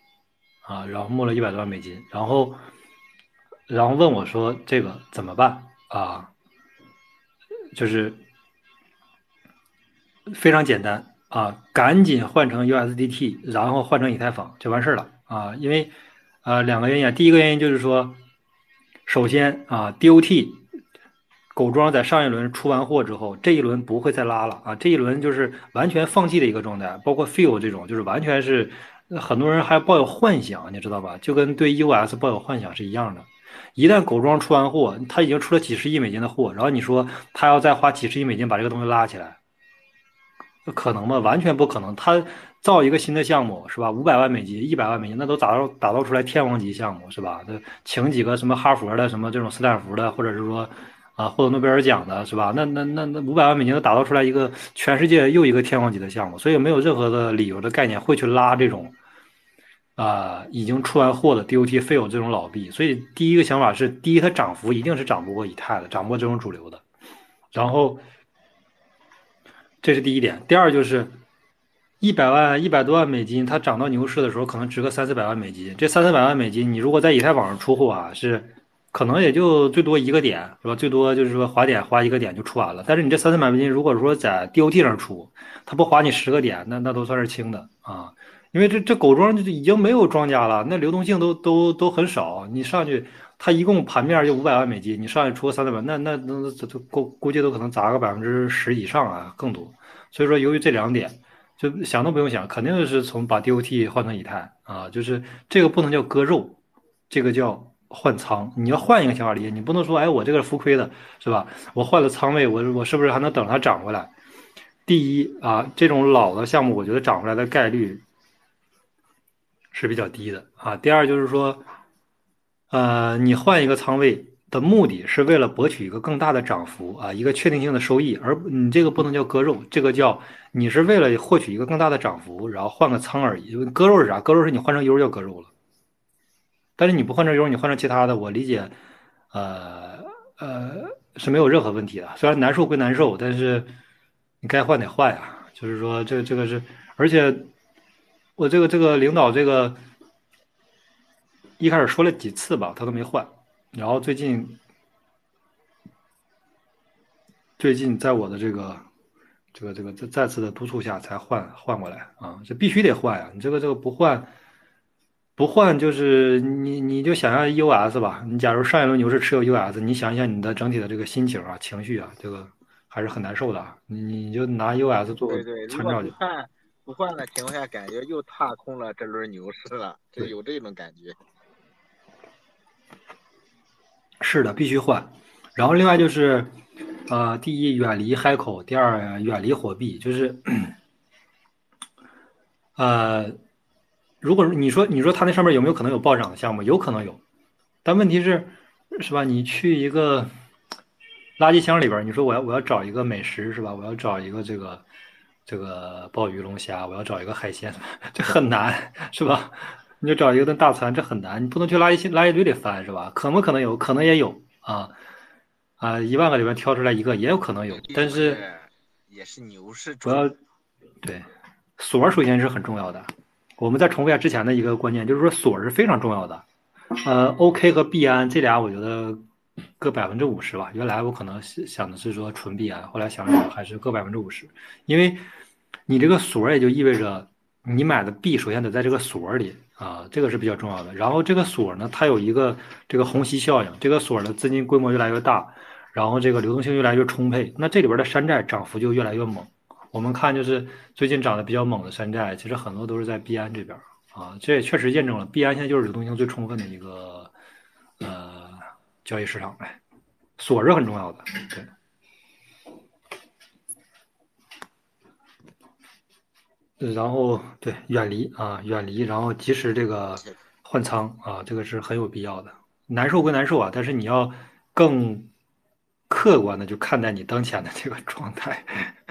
啊，然后募了一百多万美金，然后然后问我说这个怎么办啊？就是非常简单。啊，赶紧换成 USDT，然后换成以太坊就完事儿了啊！因为呃两个原因，第一个原因就是说，首先啊，DOT 狗庄在上一轮出完货之后，这一轮不会再拉了啊，这一轮就是完全放弃的一个状态，包括 Feel 这种，就是完全是很多人还抱有幻想，你知道吧？就跟对 US 抱有幻想是一样的。一旦狗庄出完货，他已经出了几十亿美金的货，然后你说他要再花几十亿美金把这个东西拉起来。那可能吗？完全不可能。他造一个新的项目是吧？五百万美金、一百万美金，那都打造打造出来天王级项目是吧？那请几个什么哈佛的、什么这种斯坦福的，或者是说啊获得诺贝尔奖的是吧？那那那那五百万美金都打造出来一个全世界又一个天王级的项目，所以没有任何的理由的概念会去拉这种啊、已经出完货的 DOT 非有这种老币。所以第一个想法是，第一它涨幅一定是涨不过以太的，涨不过这种主流的，然后。这是第一点，第二就是一百万、一百多万美金，它涨到牛市的时候可能值个三四百万美金。这三四百万美金，你如果在以太坊上出货啊，是可能也就最多一个点，是吧？最多就是说划点划一个点就出完了。但是你这三四百美金，如果说在 DOT 上出，它不划你十个点，那那都算是轻的啊。因为这这狗庄就已经没有庄家了，那流动性都都都很少，你上去。它一共盘面就五百万美金，你上去出个三百万，那那那这都估估计都可能砸个百分之十以上啊，更多。所以说，由于这两点，就想都不用想，肯定是从把 DOT 换成以太啊，就是这个不能叫割肉，这个叫换仓。你要换一个想法理解，你不能说，哎，我这个浮亏的是吧？我换了仓位，我我是不是还能等它涨回来？第一啊，这种老的项目，我觉得涨回来的概率是比较低的啊。第二就是说。呃，你换一个仓位的目的是为了博取一个更大的涨幅啊，一个确定性的收益，而你这个不能叫割肉，这个叫你是为了获取一个更大的涨幅，然后换个仓而已。割肉是啥？割肉是你换成 U 叫割肉了，但是你不换成 U，你换成其他的，我理解，呃呃是没有任何问题的。虽然难受归难受，但是你该换得换呀。就是说，这这个是，而且我这个这个领导这个。一开始说了几次吧，他都没换，然后最近，最近在我的这个，这个这个再再次的督促下才换换过来啊，这必须得换呀！你这个这个不换，不换就是你你就想象 US 吧，你假如上一轮牛市持有 US，你想一想你的整体的这个心情啊、情绪啊，这个还是很难受的。你你就拿 US 做参照就。换不换的情况下，感觉又踏空了这轮牛市了，就有这种感觉。是的，必须换。然后另外就是，呃，第一远离嗨口，第二远离火币。就是，呃，如果你说你说它那上面有没有可能有暴涨的项目？有可能有，但问题是，是吧？你去一个垃圾箱里边，你说我要我要找一个美食是吧？我要找一个这个这个鲍鱼龙虾，我要找一个海鲜，(laughs) 这很难是吧？你就找一个顿大餐，这很难，你不能去垃圾垃圾堆里翻，是吧？可不可能有？可能也有啊啊！一万个里面挑出来一个，也有可能有，但是也是牛市主要对锁首先是很重要的。我们再重复一下之前的一个观念，就是说锁是非常重要的。呃，OK 和币安这俩，我觉得各百分之五十吧。原来我可能想的是说纯币安，后来想想还是各百分之五十，因为你这个锁也就意味着你买的币首先得在这个锁里啊，这个是比较重要的。然后这个锁呢，它有一个这个虹吸效应，这个锁的资金规模越来越大，然后这个流动性越来越充沛，那这里边的山寨涨幅就越来越猛。我们看就是最近涨得比较猛的山寨，其实很多都是在币安这边。啊，这也确实验证了币安现在就是流动性最充分的一个呃交易市场呗，锁是很重要的，对。然后对远离啊，远离，然后及时这个换仓啊，这个是很有必要的。难受归难受啊，但是你要更客观的就看待你当前的这个状态。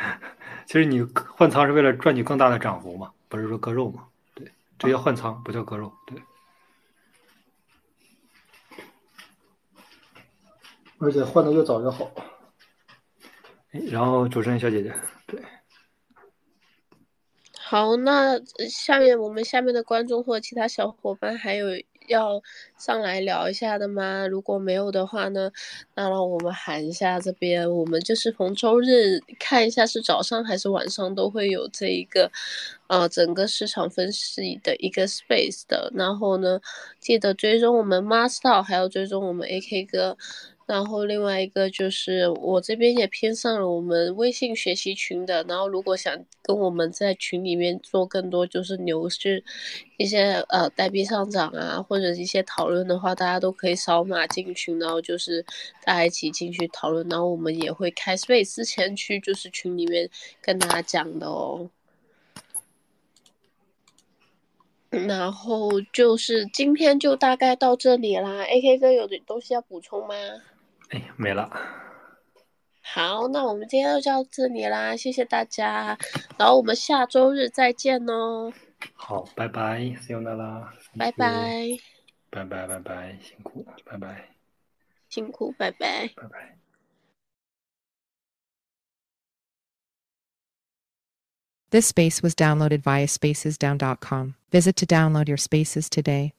(laughs) 其实你换仓是为了赚取更大的涨幅嘛，不是说割肉嘛。对这叫换仓，不叫割肉，对。而且换的越早越好。然后主持人小姐姐，对。好，那下面我们下面的观众或其他小伙伴还有。要上来聊一下的吗？如果没有的话呢，那让我们喊一下这边。我们就是逢周日看一下是早上还是晚上都会有这一个，呃，整个市场分析的一个 space 的。然后呢，记得追踪我们 master，还要追踪我们 AK 哥。然后另外一个就是我这边也偏上了我们微信学习群的，然后如果想跟我们在群里面做更多就是牛市一些呃代币上涨啊或者一些讨论的话，大家都可以扫码进群，然后就是大家一起进去讨论，然后我们也会开 space 之前去就是群里面跟大家讲的哦。然后就是今天就大概到这里啦，AK 哥有的东西要补充吗？哎，没了。好，那我们今天就到这里啦，谢谢大家，然后我们下周日再见哦。好，拜拜，See you 啦。拜拜。拜拜拜拜，辛苦，拜拜。辛苦，拜拜。拜拜。This space was downloaded via spacesdown.com. Visit to download your spaces today.